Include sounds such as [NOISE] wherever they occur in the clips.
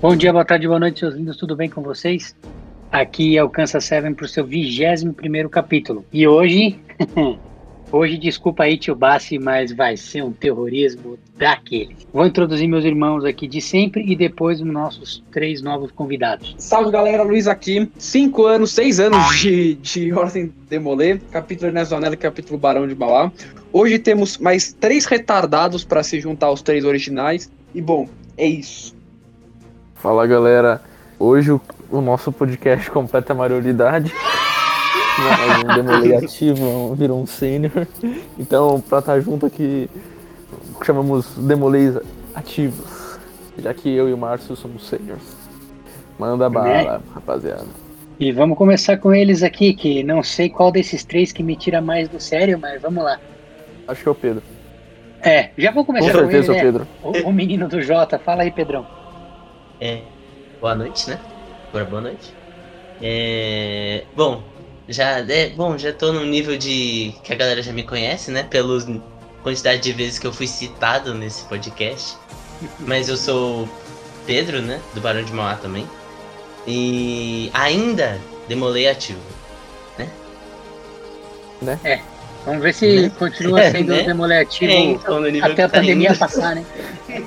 Bom dia, boa tarde, boa noite, seus lindos, tudo bem com vocês? Aqui é o Kansas Seven para o seu 21 capítulo. E hoje, [LAUGHS] hoje, desculpa aí, tio Bassi, mas vai ser um terrorismo daquele. Vou introduzir meus irmãos aqui de sempre e depois os nossos três novos convidados. Salve galera, Luiz aqui. Cinco anos, seis anos de, de [LAUGHS] Ordem Demolê, capítulo Ernesto e capítulo Barão de Mauá. Hoje temos mais três retardados para se juntar aos três originais. E bom, é isso. Fala galera, hoje o, o nosso podcast completa a maioridade. Mais um [LAUGHS] demolei ativo, virou um sênior. Então, pra estar junto aqui, chamamos demoleis ativos. Já que eu e o Márcio somos sêniors. Manda bala, rapaziada. E vamos começar com eles aqui, que não sei qual desses três que me tira mais do sério, mas vamos lá. Acho que é o Pedro. É, já vou começar Com com ele, certeza, né? Pedro. O, o menino do Jota, fala aí, Pedrão. É, boa noite, né? Agora boa noite. É, bom, já é, bom, já tô num nível de que a galera já me conhece, né? Pela quantidade de vezes que eu fui citado nesse podcast. Mas eu sou Pedro, né? Do Barão de Mauá também. E ainda demolei ativo. Vamos ver se Né? continua [LAUGHS] É, sendo né? demoletivo É, então, no até a tá pandemia indo. passar, né?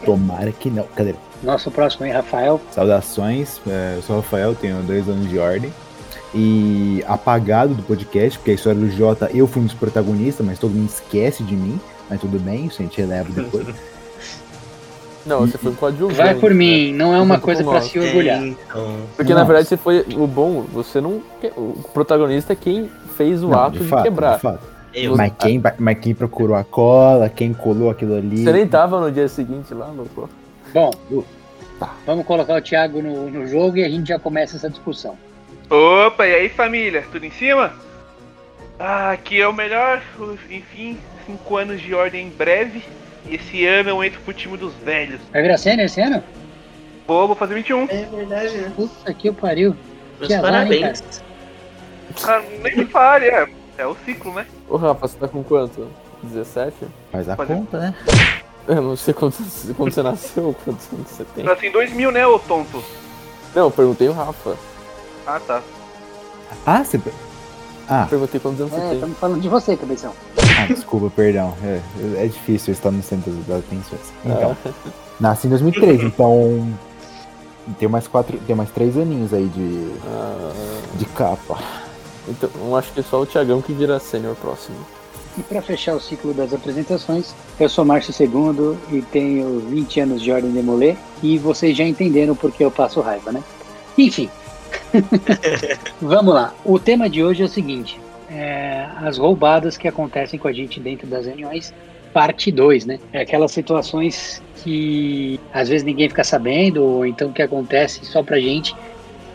Tomara que não. Cadê? Nosso próximo aí, Rafael. Saudações, é, eu sou o Rafael, tenho dois anos de ordem. E apagado do podcast, porque a história do Jota, eu fui um dos protagonistas, mas todo mundo esquece de mim. Mas tudo bem, isso a gente releva depois. [LAUGHS] Não, você foi um coadjuvante. Vai por né? mim, não é uma coisa nós. se orgulhar. É, então, Porque na Nossa. verdade você foi o bom, você não. O protagonista é quem fez o Não, ato de, quebrar. de fato. eu. Mas quem, mas quem procurou a cola, quem colou aquilo ali. Você nem tava no dia seguinte lá, louco. Bom, Tá. vamos colocar o Thiago no, no jogo e a gente já começa essa discussão. Opa, e aí família, tudo em cima? Ah, aqui é o melhor, enfim, cinco anos de ordem em breve. E esse ano eu entro pro time dos velhos. Vai virar cena esse ano? Pô, vou fazer 21. É verdade, né? Puta que pariu. Meus Que azar, hein, parabéns. Ah, nem me fale, é, é o ciclo, né? Ô Rafa, você tá com quanto? 17? Faz a conta, né? Eu não sei quando, [LAUGHS] quando você nasceu, quantos anos você tem. Assim, 2000, né, ô tonto? Não, eu perguntei o Rafa. Ah, tá. Ah, você. Ah, Perguntei quantos anos É, você tem. estamos falando de você, cabeção. ah, desculpa, perdão. É, é difícil estar no centro das atenções. Então, nasci em 2003, então. Tem mais quatro. Tem mais três aninhos aí de, Ah, de capa. então, eu acho que é só o Thiagão que vira sênior próximo. E para fechar o ciclo das apresentações, eu sou Márcio II e tenho 20 anos de Ordem Demolê e vocês já entenderam porque eu passo raiva, né? Enfim, [LAUGHS] vamos lá. O tema de hoje é o seguinte: é, as roubadas que acontecem com a gente dentro das reuniões, parte 2, né? É aquelas situações que às vezes ninguém fica sabendo ou então que acontece só pra gente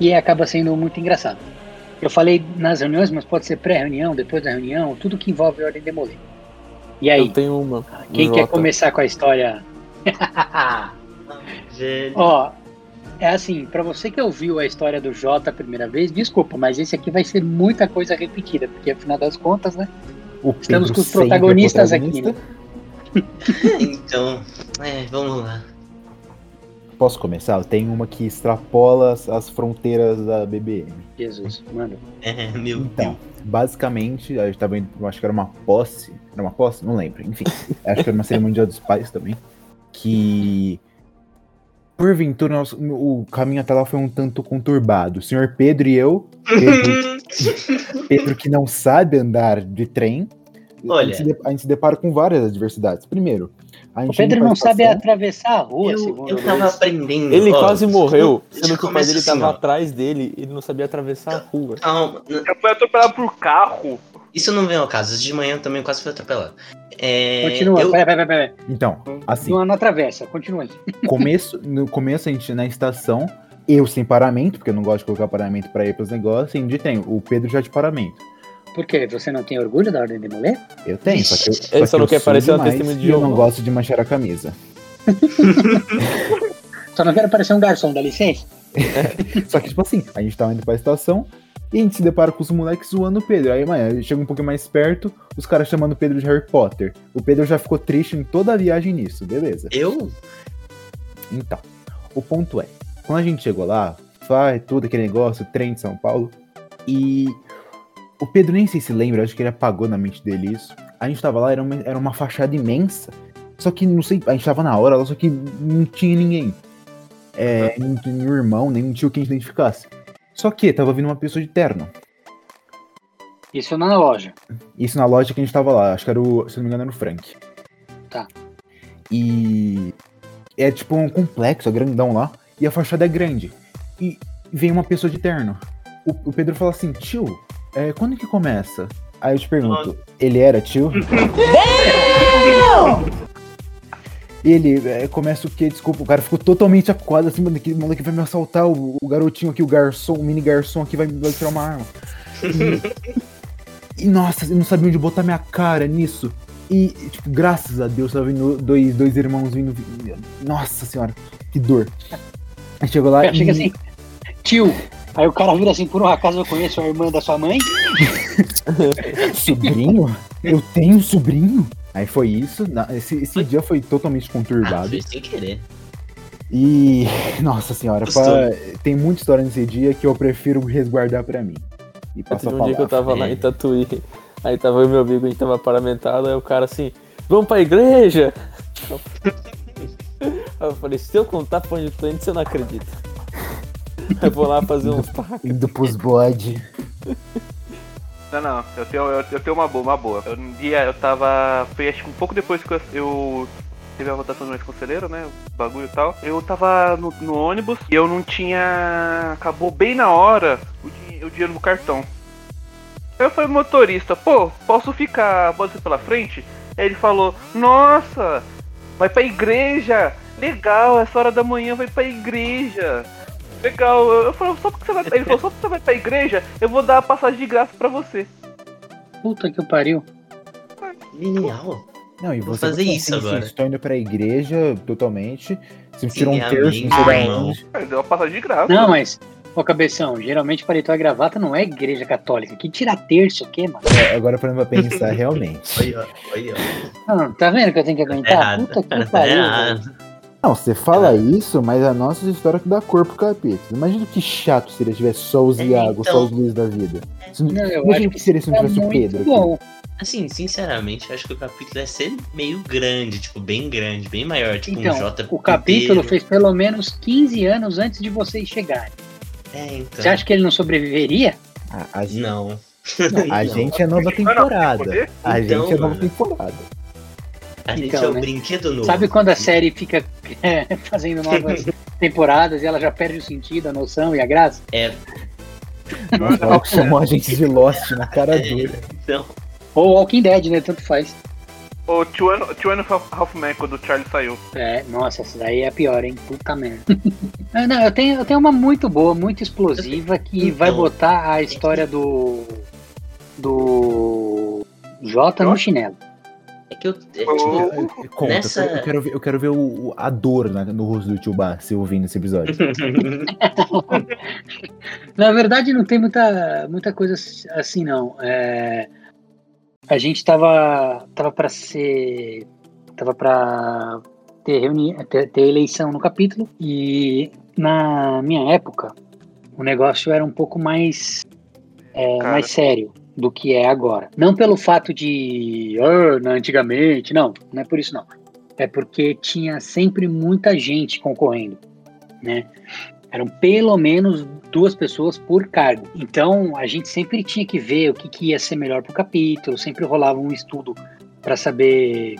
e acaba sendo muito engraçado. Eu falei nas reuniões, mas pode ser pré-reunião, depois da reunião, tudo que envolve ordem demolir. E aí, Eu tenho uma. quem no quer Jota. começar com a história? Ó, é assim, pra você que ouviu a história do Jota a primeira vez, desculpa, mas esse aqui vai ser muita coisa repetida, porque afinal das contas, né? O Estamos Pedro com os é protagonistas aqui, protagonista. [LAUGHS] Então, é, vamos lá. Posso começar? Eu tenho uma que extrapola as, as fronteiras da BBM. Jesus, mano. É, meu Então, basicamente, a gente tava indo, acho que era uma posse. Era uma posse? Não lembro. Enfim, [LAUGHS] acho que era uma cerimônia dos pais também. Que. Porventura, nosso, o caminho até lá foi um tanto conturbado. O senhor Pedro e eu, Pedro, [LAUGHS] Pedro que não sabe andar de trem, a, Olha. gente se, de- a gente se depara com várias adversidades. Primeiro, O Pedro não sabe atravessar a rua, Eu, eu tava aprendendo. Ele ó, quase morreu, sendo que o pai dele assim, tava ó. atrás dele e ele não sabia atravessar a rua. Calma, n- Já foi atropelado por carro. isso não vem ao caso. De manhã eu também quase fui atropelado. É, Continua, eu- peraí, peraí, peraí. Então, assim, Não, não atravessa, continua aí. [LAUGHS] começo, no começo a gente na estação, eu sem paramento, porque eu não gosto de colocar paramento pra ir pros negócios, e de trem, o Pedro já de paramento. Por quê? Você não tem orgulho da Ordem Demoler? Eu tenho, só que eu, só que não eu quer parecer uma demais testemunha de e eu não Jeová. gosto de manchar a camisa. [LAUGHS] Só não quero parecer um garçom, dá licença? [LAUGHS] Só que, tipo assim, a gente tava indo pra estação e a gente se depara com os moleques zoando o Pedro. Aí, mano, chega um pouquinho mais perto, os caras chamando o Pedro de Harry Potter. O Pedro já ficou triste em toda a viagem nisso, beleza. Eu? Então, o ponto é, Quando a gente chegou lá, vai tudo aquele negócio, trem de São Paulo. E o Pedro nem sei se lembra, acho que ele apagou na mente dele isso. A gente tava lá, era uma, era uma fachada imensa. Só que não sei, a gente tava na hora lá, só que não tinha ninguém. É, não tinha nenhum irmão, nem um tio que a gente identificasse. Só que tava vindo uma pessoa de terno. Isso na loja. Isso na loja que a gente tava lá, acho que era o, se não me engano, era o Frank. Tá. E é tipo um complexo, é grandão lá, e a fachada é grande. E vem uma pessoa de terno. O, o Pedro fala assim, tio, é, quando que começa? Aí eu te pergunto, ele era tio? [LAUGHS] Ele é, começa o quê? Desculpa, o cara ficou totalmente acuado assim, mano, aquele moleque vai me assaltar, o, o garotinho aqui, o garçom, o mini garçom aqui vai, vai tirar uma arma. E, e, nossa, eu não sabia onde botar minha cara nisso. E, tipo, graças a Deus, tava vindo dois, dois irmãos vindo. Nossa senhora, que dor. Aí chegou lá Cara, e... chega assim, tio. Aí o cara vira assim, por um acaso eu conheço a irmã da sua mãe? [LAUGHS] Sobrinho? Eu tenho um sobrinho? Aí foi isso. Esse, esse Foi? dia foi totalmente Ah, conturbado. foi sem querer. E. [LAUGHS] Nossa senhora, pra- tem muita história nesse dia que eu prefiro resguardar pra mim. E passo Teve a um dia que eu tava lá É. em Tatuí, aí tava eu e meu amigo, a gente tava paramentado, aí o cara assim, vamos pra igreja? [LAUGHS] Aí eu falei, se eu contar pra onde eu tô indo, você não acredita. [LAUGHS] Eu vou lá fazer uns pacos. Indo pros bode. Não, não, eu tenho, eu, eu tenho uma boa, uma boa. Eu, um dia eu tava. Foi acho que um pouco depois que eu, eu teve a votação do mais conselheiro, né? O bagulho e tal. Eu tava no, no ônibus e eu não tinha. Acabou bem na hora o, di- o dinheiro no cartão. Aí eu falei, motorista, pô, posso ficar, pode ser pela frente? Aí ele falou, nossa, vai pra igreja! Legal, essa hora da manhã vai pra igreja! Legal, eu falei, só porque você vai. Ele falou, só porque você vai pra igreja, eu vou dar a passagem de graça pra você. Puta que pariu. Genial. Não, e Vou você fazer vai isso assim, agora. Estou indo pra igreja totalmente. Você tirou um terço, não sei da onde. Aí deu uma passagem de graça. Não, mas, ô cabeção, geralmente paletó e gravata não é igreja católica. Que tira terço o quê, mano? É, agora pra pensar, [LAUGHS] realmente. Olha, olha. Ah, tá vendo que eu tenho que Tá aguentar? errado. Puta que Tá pariu. velho. Não, você fala isso, mas a nossa história que dá cor pro capítulo. Imagina que chato seria se tivesse só os É, Iago, então. só os Luiz da vida. Se- Não, eu Imagina que seria se não tivesse o Pedro. aqui. bom. Assim, sinceramente, eu acho que o capítulo vai ser meio grande, tipo, bem grande, bem maior, tipo Então, um J o capítulo fez pelo menos 15 anos antes de vocês chegarem. É, então. Você acha que ele não sobreviveria? A, a gente- Não. a [LAUGHS] Não. gente é nova Não, não, tem temporada. A Então, gente é nova mano. temporada. A gente Então, é o né? brinquedo novo. Sabe quando a série fica [LAUGHS] é, fazendo novas [LAUGHS] temporadas e ela já perde o sentido, a noção e a graça? É, Nós falar que somos agentes de Lost na cara [LAUGHS] é, dura. então. Ou Walking Dead, né? Tanto faz. O Two and Two and a Half- Half Men, quando o Charlie saiu. É, nossa, essa daí é a pior, hein? Puta merda. Ah, não, eu tenho, eu tenho uma muito boa, muito explosiva, que Então. vai botar a história do. do. Jota no chinelo. É que eu. É, tipo, Conta, Nessa- eu quero ver, eu quero ver o, a dor na- no rosto do tio Bar se ouvindo esse episódio. [LAUGHS] Na verdade, não tem muita, muita coisa assim, não. É, a gente tava, tava para ser. Tava para ter, reuni ter, ter eleição no capítulo, e na minha época, o negócio era um pouco mais, é, mais sério do que é agora. Não pelo fato de. "Ah, na- antigamente, não, não é por isso, não. É porque tinha sempre muita gente concorrendo, né? Eram pelo menos duas pessoas por cargo. Então a gente sempre tinha que ver o que, que ia ser melhor para o capítulo, sempre rolava um estudo para saber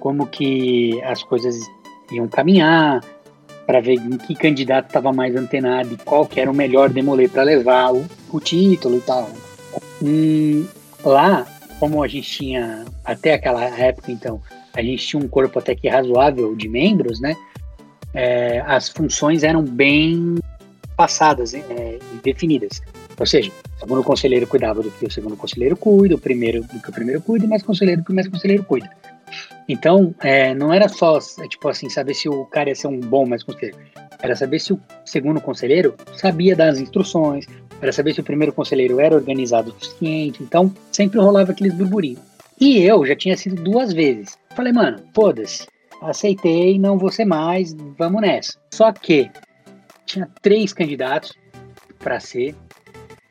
como que as coisas iam caminhar, para ver em que candidato estava mais antenado e qual que era o melhor demoler para levar o, o título e tal. Né? E lá, como a gente tinha, até aquela época então, a gente tinha um corpo até que razoável de membros, né? É, as funções eram bem passadas é, e definidas. Ou seja, o segundo conselheiro cuidava do que o segundo conselheiro cuida, o primeiro do que o primeiro cuida, e mais conselheiro do que o mais conselheiro cuida. Então, é, não era só, é, tipo assim, saber se o cara ia ser um bom mais conselheiro. Era saber se o segundo conselheiro sabia das instruções, era saber se o primeiro conselheiro era organizado o suficiente. Então, sempre rolava aqueles burburinhos. E eu já tinha sido duas vezes. Falei, mano, foda-se. Aceitei, não vou ser mais, vamos nessa. Só que tinha três candidatos para ser.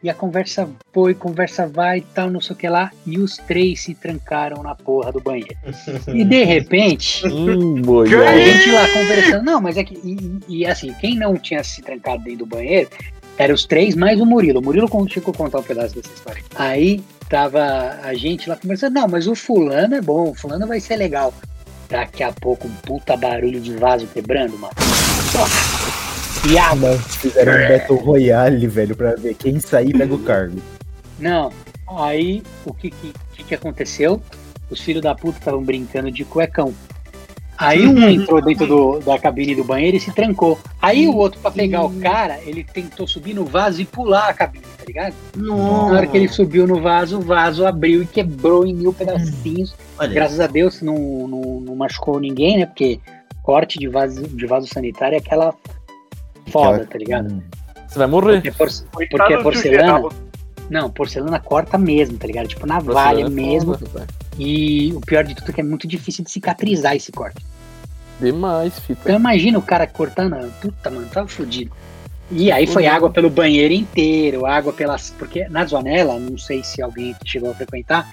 E a conversa foi, conversa vai e tal, não sei o que lá. E os três se trancaram na porra do banheiro. E de [LAUGHS] repente, Hum, a gente lá conversando. Não, mas é que. E, e, assim, quem não tinha se trancado dentro do banheiro eram os três mais o Murilo. O Murilo chegou a contar um pedaço dessa história. Aí tava a gente lá conversando. Não, mas o fulano é bom, o fulano vai ser legal. Daqui a pouco um puta barulho de vaso quebrando, mano. E Não, fizeram um Battle Royale, velho, pra ver quem sair pega o cargo. Não. Aí o que que, que, que aconteceu? Os filhos da puta estavam brincando de cuecão. Aí um [LAUGHS] entrou dentro do- da cabine do banheiro e se trancou. Aí o outro, pra pegar o cara, ele tentou subir no vaso e pular a cabine, tá ligado? Na hora que ele subiu no vaso, o vaso abriu e quebrou em mil pedacinhos. Olha, Graças a Deus não, não, não machucou ninguém, né? Porque corte de vaso, de vaso sanitário é aquela foda, tá ligado? Porque Você vai morrer. é, por- porque é porcelana. Não, porcelana corta mesmo, tá ligado? Tipo navalha vai mesmo. foda. E o pior de tudo é que é muito difícil de cicatrizar esse corte. Demais, fita. Então imagina o cara cortando. Puta, mano, tava fudido. E aí foi água pelo banheiro inteiro, água pelas. Porque na Zonela, não sei se alguém chegou a frequentar,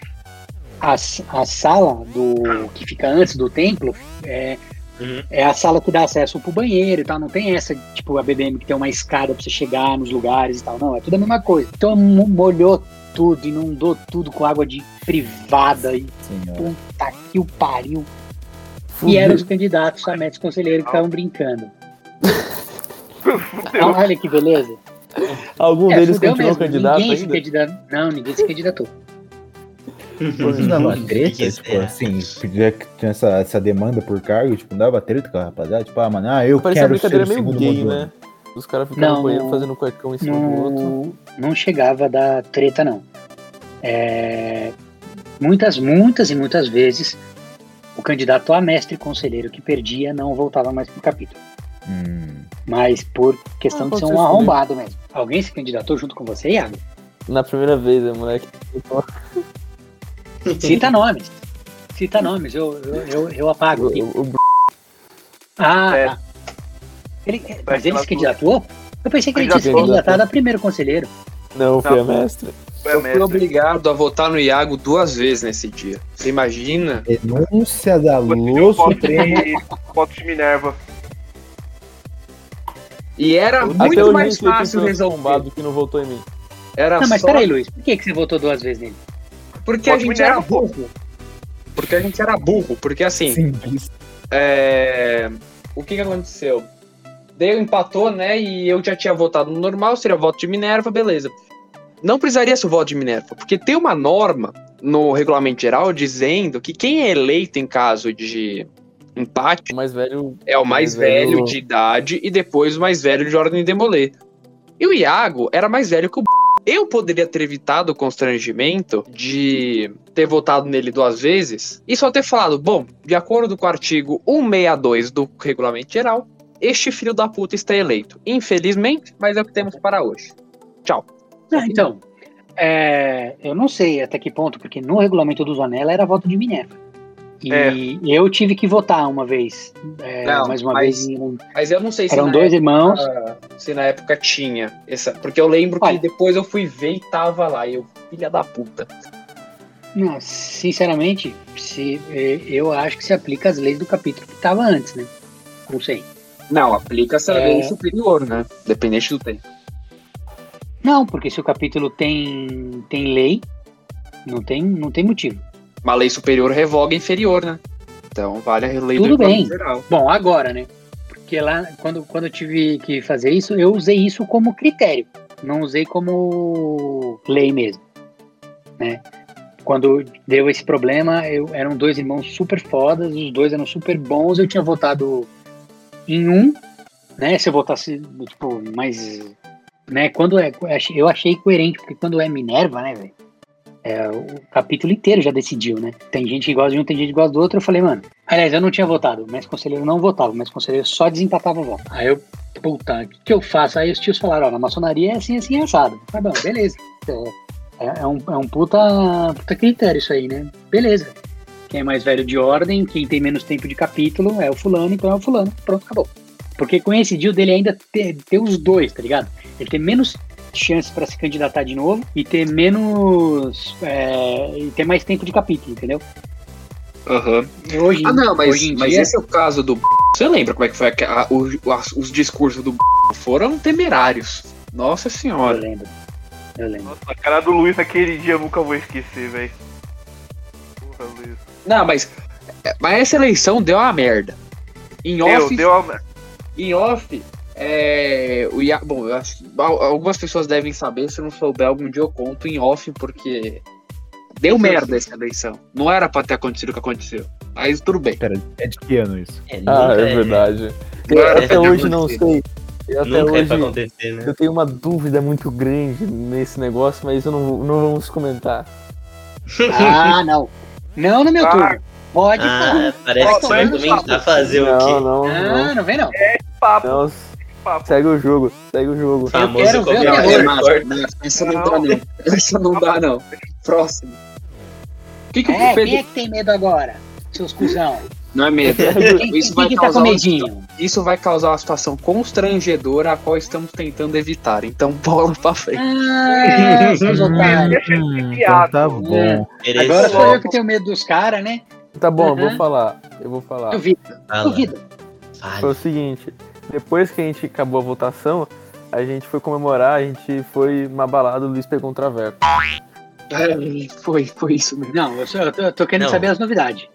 a, a sala do que fica antes do templo é, Uhum. é a sala que dá acesso pro banheiro e tal. Não tem essa, tipo, a BDM que tem uma escada pra você chegar nos lugares e tal. Não, é tudo a mesma coisa. Então mo- molhou tudo, inundou tudo com água de privada e senhora. puta que o pariu. E eram os candidatos a médicos conselheiro que estavam brincando. Fudeu. olha que beleza. Algum É, deles fudeu continuou mesmo. candidato ninguém se ainda? candidatou. Não, ninguém se candidatou. Não dava treta, tipo será? assim, já que tinha essa, essa demanda por cargo, tipo, não dava treta com a rapaziada, tipo, ah, mano, ah, eu Parecia quero ser brincadeira o meio segundo gay, Mondoni. né? Os caras ficaram Não, no banheiro não- fazendo cuecão em cima do outro. Não, não chegava a dar treta, não. É, muitas, muitas e muitas vezes o candidato a mestre conselheiro que perdia não voltava mais pro capítulo. Hum, Mas por questão Ah, de ser um arrombado mesmo. Alguém se candidatou junto com você, Iago? Na primeira vez, né, moleque? Cita nomes. Cita nomes, eu, eu, eu, eu apago. aqui. O, o, o Ah, É. tá. Ele, mas Vai ele se candidatou? Eu pensei que ele tinha se candidatado a primeiro conselheiro. Não, foi a mestre. Foi Eu fui obrigado a votar no Iago duas vezes nesse dia. Você imagina? denúncia da Lua foto de, foto de Minerva. E era muito mais fácil resolver. que não votou em mim. Era Não, mas só peraí, Luiz, por que, que você votou duas vezes nele? Porque a gente era burro. Porque a gente era burro. Porque assim, é, o que que aconteceu? Deu, empatou, né? E eu já tinha votado no normal, seria voto de Minerva, beleza. Não precisaria ser o voto de Minerva, porque tem uma norma no regulamento geral dizendo que quem é eleito em caso de empate O mais velho. é o mais Mais velho- velho de idade e depois o mais velho de ordem de demoler. E o Iago era mais velho que o B. Eu poderia ter evitado o constrangimento de ter votado nele duas vezes e só ter falado: bom, de acordo com o artigo 162 do regulamento geral, este filho da puta está eleito. Infelizmente, mas é o que temos para hoje. Tchau. Ah, então, é, eu não sei até que ponto, porque no regulamento do Zonella era voto de Minerva. E É. eu tive que votar uma vez, é, Não, mais uma mas- vez. Mas eu não sei se Eram dois irmãos. época, se na época tinha essa. Porque eu lembro Olha. que depois eu fui ver e tava lá. E eu, filha da puta. Não, sinceramente, se, eh, eu acho que se aplica as leis do capítulo que estava antes, né? Não sei. Não, aplica essa É. lei superior, né? Dependente do tempo. Não, porque se o capítulo tem, tem lei, não tem, não tem motivo. Uma lei superior revoga a inferior, né? Então vale a lei Tudo do bem. geral. Bom, agora, né? Porque lá, quando, quando eu tive que fazer isso, eu usei isso como critério, não usei como lei mesmo, né? Quando deu esse problema, eu, eram dois irmãos super fodas, os dois eram super bons, eu tinha votado em um, né? Se eu votasse, tipo, mais... Né, quando é, eu achei coerente, porque quando é Minerva, né, velho? É, o capítulo inteiro já decidiu, né? Tem gente que gosta de um, tem gente que gosta do outro. Eu falei, mano. Aliás, eu não tinha votado, mas conselheiro não votava, mas conselheiro só desempatava o voto. Aí eu, puta, o que, que eu faço? Aí os tios falaram, ó, na maçonaria é assim, assim, assado. Tá bom, beleza. É, é um, é um puta, puta critério isso aí, né? Beleza. Quem é mais velho de ordem, quem tem menos tempo de capítulo é o fulano, então é o fulano. Pronto, acabou. Porque coincidiu dele ainda ter, ter os dois, tá ligado? Ele ter menos chances pra se candidatar de novo e ter menos. é, e ter mais tempo de capítulo, entendeu? Aham. E Hoje, Ah, não, mas, hoje mas dia, esse é o caso do. Você lembra como é que foi a- a- o- as- os discursos do foram temerários. Nossa Eu senhora. lembro. Eu lembro. Nossa, a cara do Luiz naquele dia eu nunca vou esquecer, velho. Porra, Luiz. Não, mas, mas essa eleição deu uma merda. Em Deu, off, deu uma... em off, é, o Ia- bom, eu acho que al- algumas pessoas devem saber, se eu não souber, algum dia eu conto em off, porque deu merda essa eleição. Não era pra ter acontecido o que aconteceu. Mas tudo bem. Pera, é de que ano isso? É, Ah, nunca é verdade. Não era até hoje não sei. Eu até Nunca é hoje pra acontecer, né? eu tenho uma dúvida muito grande nesse negócio, mas eu não, não vamos comentar. Ah, não. Não no meu Ah. turno. Pode falar. Ah, parece que você vai comentar fazer o não, quê? não, Ah, não, não vem não. Papo, não. Papo. Segue o jogo, segue o jogo. Famoso quero ver o comentário terror. Não, corta. não, essa não dá não. Essa não dá não. Próximo. Que, que É, o quem Pedro... é que tem medo agora? Seus cuzão. Não é medo. [LAUGHS] Quem, Isso quem vai que tá causar com uma medinho? Isso vai causar uma situação constrangedora a qual estamos tentando evitar. Então, [LAUGHS] bola pra frente. Ah. [LAUGHS] Hum, então piada. tá bom. Agora sou eu que tenho medo dos caras, né? Tá bom, eu vou falar. Eu vou falar. Duvida, Fala, duvida. Foi o seguinte, depois que a gente acabou a votação, a gente foi comemorar, a gente foi uma balada, o Luiz pegou um traveco. É, foi, foi isso mesmo. Não, eu, sou- eu tô, eu tô querendo Não. saber as novidades.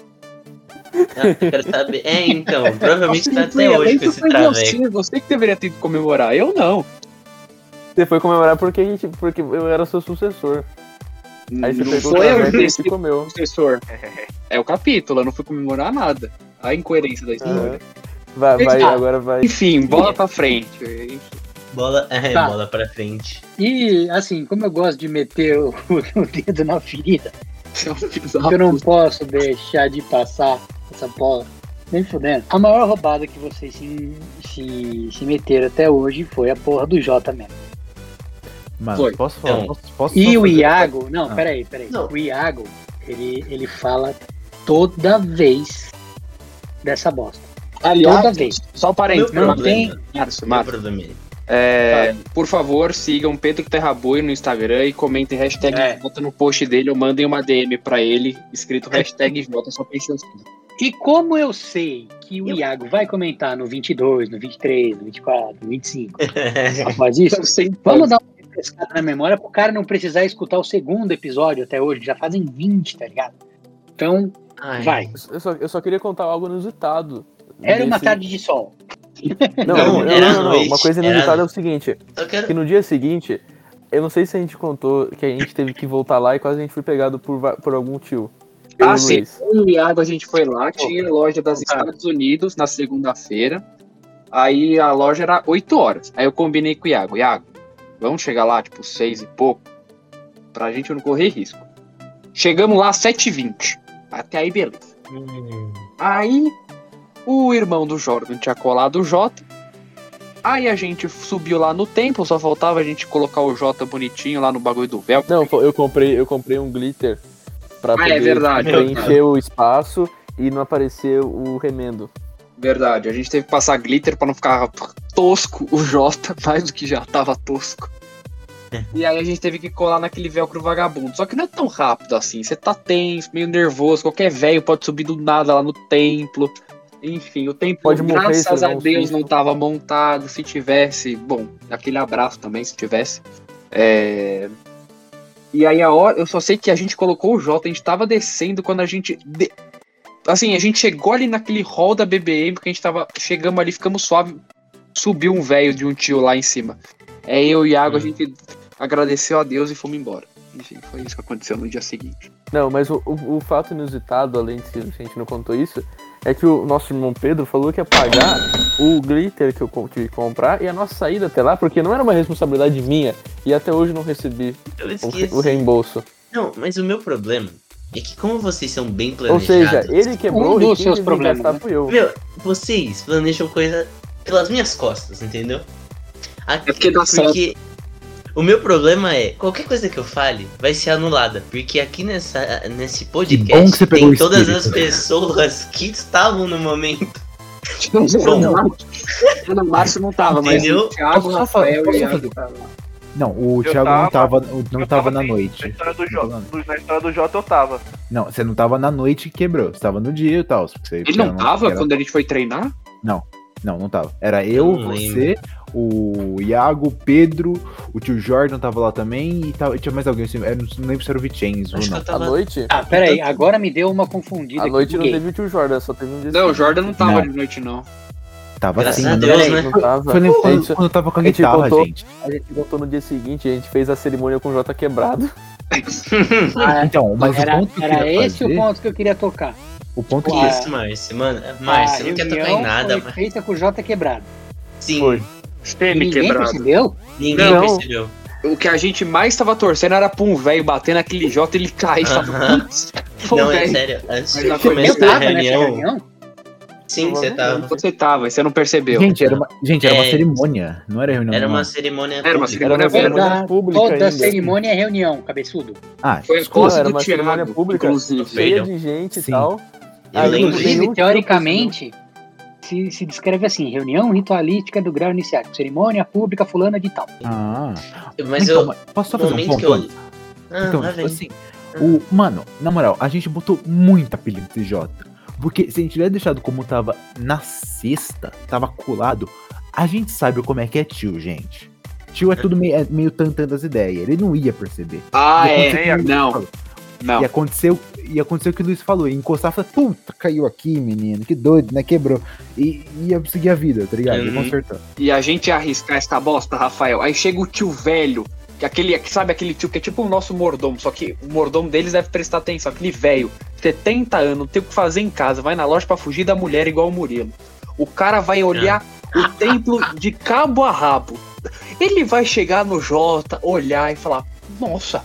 Ah, eu quero saber. É, então, [LAUGHS] provavelmente tá Foi- até hoje com esse traveco. você, você que deveria ter ido comemorar, eu não. Você foi comemorar porque a gente. Porque eu era seu sucessor. Aí você não pegou o foi eu traveco que e comeu. professor. É o capítulo, eu não fui comemorar nada. A incoerência da história. Aham. Vai, vai, Ah. agora vai. Enfim, bola pra frente. Bola, é, Tá. bola pra frente. E, assim, como eu gosto de meter o, [LAUGHS] o dedo na ferida, é eu não posso deixar de passar essa bola. Nem fudendo. A maior roubada que vocês se, se, se meteram até hoje foi a porra do Jota mesmo. Mano, Foi. posso falar? Então. Posso, posso E só o fazer- Iago, não, Ah. peraí, peraí. Não. O Iago, ele, ele fala toda vez dessa bosta. Aliás, Toda vez. só parênteses. Meu não problema. Márcio, Márcio. é. É, por favor, sigam Pedro Terrabuio no Instagram e comentem hashtag É. Jota no post dele ou mandem uma DM pra ele escrito hashtag Jota, só pensando assim. E como eu sei que o Iago vai comentar no 22, no 23, no 24, no 25, [LAUGHS] após isso, Eu sei, vamos dar uma refrescada na memória pro cara não precisar escutar o segundo episódio até hoje, já fazem 20, tá ligado? Então, Ai, vai. Eu só, eu só queria contar algo inusitado. Era uma tarde de sol. Não, Não, não, não, Uma coisa inusitada é o seguinte: que no dia seguinte, eu não sei se a gente contou que a gente teve que voltar lá e quase a gente foi pegado por, por algum tio. Ah, sim. E o Iago, a gente foi lá, tinha loja das Estados Unidos na segunda-feira. Aí a loja era 8 horas. Aí eu combinei com o Iago. Iago, vamos chegar lá, tipo, 6 e pouco, pra gente não correr risco. Chegamos lá às 7h20. Até aí, beleza. Hum, Aí o irmão do Jordan tinha colado o Jota. Aí a gente subiu lá no templo, só faltava a gente colocar o Jota bonitinho lá no bagulho do véu. Não, eu comprei, eu comprei um glitter pra Ah, é verdade. preencher o espaço e não aparecer o remendo. Verdade, a gente teve que passar glitter pra não ficar tosco o Jota, [LAUGHS] mais do que já tava tosco. E aí a gente teve que colar naquele velcro vagabundo. Só que não é tão rápido assim. Você tá tenso, meio nervoso. Qualquer velho pode subir do nada lá no templo. Enfim, o templo, Pode morrer graças se a Deus, não tava montado. Se tivesse, bom, aquele abraço também, se tivesse. É... E aí a hora, eu só sei que a gente colocou o Jota, a gente tava descendo quando a gente. de- Assim, a gente chegou ali naquele hall da BBM, porque a gente tava. Chegamos ali, ficamos suave. Subiu um velho de um tio lá em cima. É eu e Iago, a Hum. gente agradeceu a Deus e fomos embora. Enfim, foi isso que aconteceu no dia seguinte. Não, mas o, o, o fato inusitado, além de que a gente não contou isso, é que o nosso irmão Pedro falou que ia pagar o glitter que eu tive que comprar e a nossa saída até lá, porque não era uma responsabilidade minha e até hoje não recebi o, o reembolso. Não, mas o meu problema é que como vocês são bem Ou planejados. seja, ele quebrou Um e dos seus problemas, né? fui eu. Meu, vocês planejam coisa pelas minhas costas, entendeu? Aqui, É porque dá porque o meu problema é, qualquer coisa que eu fale vai ser anulada. Porque aqui nessa, nesse podcast tem todas espírito. as pessoas que estavam no momento. Não, não, o Márcio não tava, mas Entendeu? o Thiago, Posso só Rafael e posso tava. Não, o Eu Thiago não tava- tava, não Eu tava na assim, noite. Na história, do Não Jota, tava na- na história do Jota eu tava. Não, você não tava na noite que quebrou. Você tava no dia e tal. Ele não tava era- quando a gente foi treinar? Não, não tava. Era eu, Não você, o Iago, o Pedro, o tio Jordan tava lá também e tava, tinha mais alguém. assim, eu não lembro se era o Vicenzo Acho não. À tava. noite? Ah, peraí, agora me deu uma confundida. À aqui noite não teve o tio Jordan, só teve um dia. Não, o Jordan não tava Não. de noite, não. Tava Graças assim, a mano. Deus, né? Não tava. Foi a, quando, gente, quando eu tava com a a gente guitarra, voltou- gente. a gente voltou no dia seguinte, a gente fez a cerimônia com o Jota quebrado. [LAUGHS] Ah, Então, mas era o ponto que eu era queria esse fazer, o ponto que eu queria tocar. o ponto Ah, que Isso, Márcio. Mano, A Márcio, não quer tocar em nada, foi mas. feita com o Jota quebrado. Sim, Foi. E ninguém percebeu? ninguém Não. percebeu. O que a gente mais tava torcendo era pra um velho bater naquele e ele cair. Putz, pô, Não, é velho. sério. Antes Mas de começar a reunião. reunião. Sim, você tava. Você tava, e você não percebeu. Gente, era uma, gente, era uma É. cerimônia, não era reunião. Era uma cerimônia. Era uma pública. cerimônia Era uma pública. cerimônia Toda, pública toda ainda. cerimônia é reunião, cabeçudo. Ah, Foi a coisa era uma cerimônia pública, inclusive. cheia de gente e tal. Eu Aí, lembro nenhum Inclusive, tio teoricamente, se, se descreve assim: reunião ritualística do grau iniciático, cerimônia pública fulana de tal. Ah, Mas então, eu. posso só No fazer um ponto que eu. antes? Ah, Então, tipo assim, o, mano, na moral, a gente botou muito apelido de Jota. Porque se a gente tivesse deixado como tava na sexta, tava colado, a gente sabe como é que é tio, gente. Tio é tudo meio, é meio tantã das ideias, ele não ia perceber. Ah, é. Não, falou. Não. E aconteceu, e aconteceu o que o Luiz falou, encostar e falar, puta, caiu aqui, menino, que doido, né? Quebrou. E ia seguir a vida, tá ligado? Uhum. E a gente ia arriscar essa bosta, Rafael. Aí chega o tio velho, que aquele, que sabe aquele tio que é tipo o nosso mordomo, só que o mordomo deles deve prestar atenção, aquele velho, 70 anos, não tem o que fazer em casa, vai na loja pra fugir da mulher igual o Murilo. O cara vai olhar o templo de cabo a rabo. Ele vai chegar no Jota, olhar e falar: Nossa,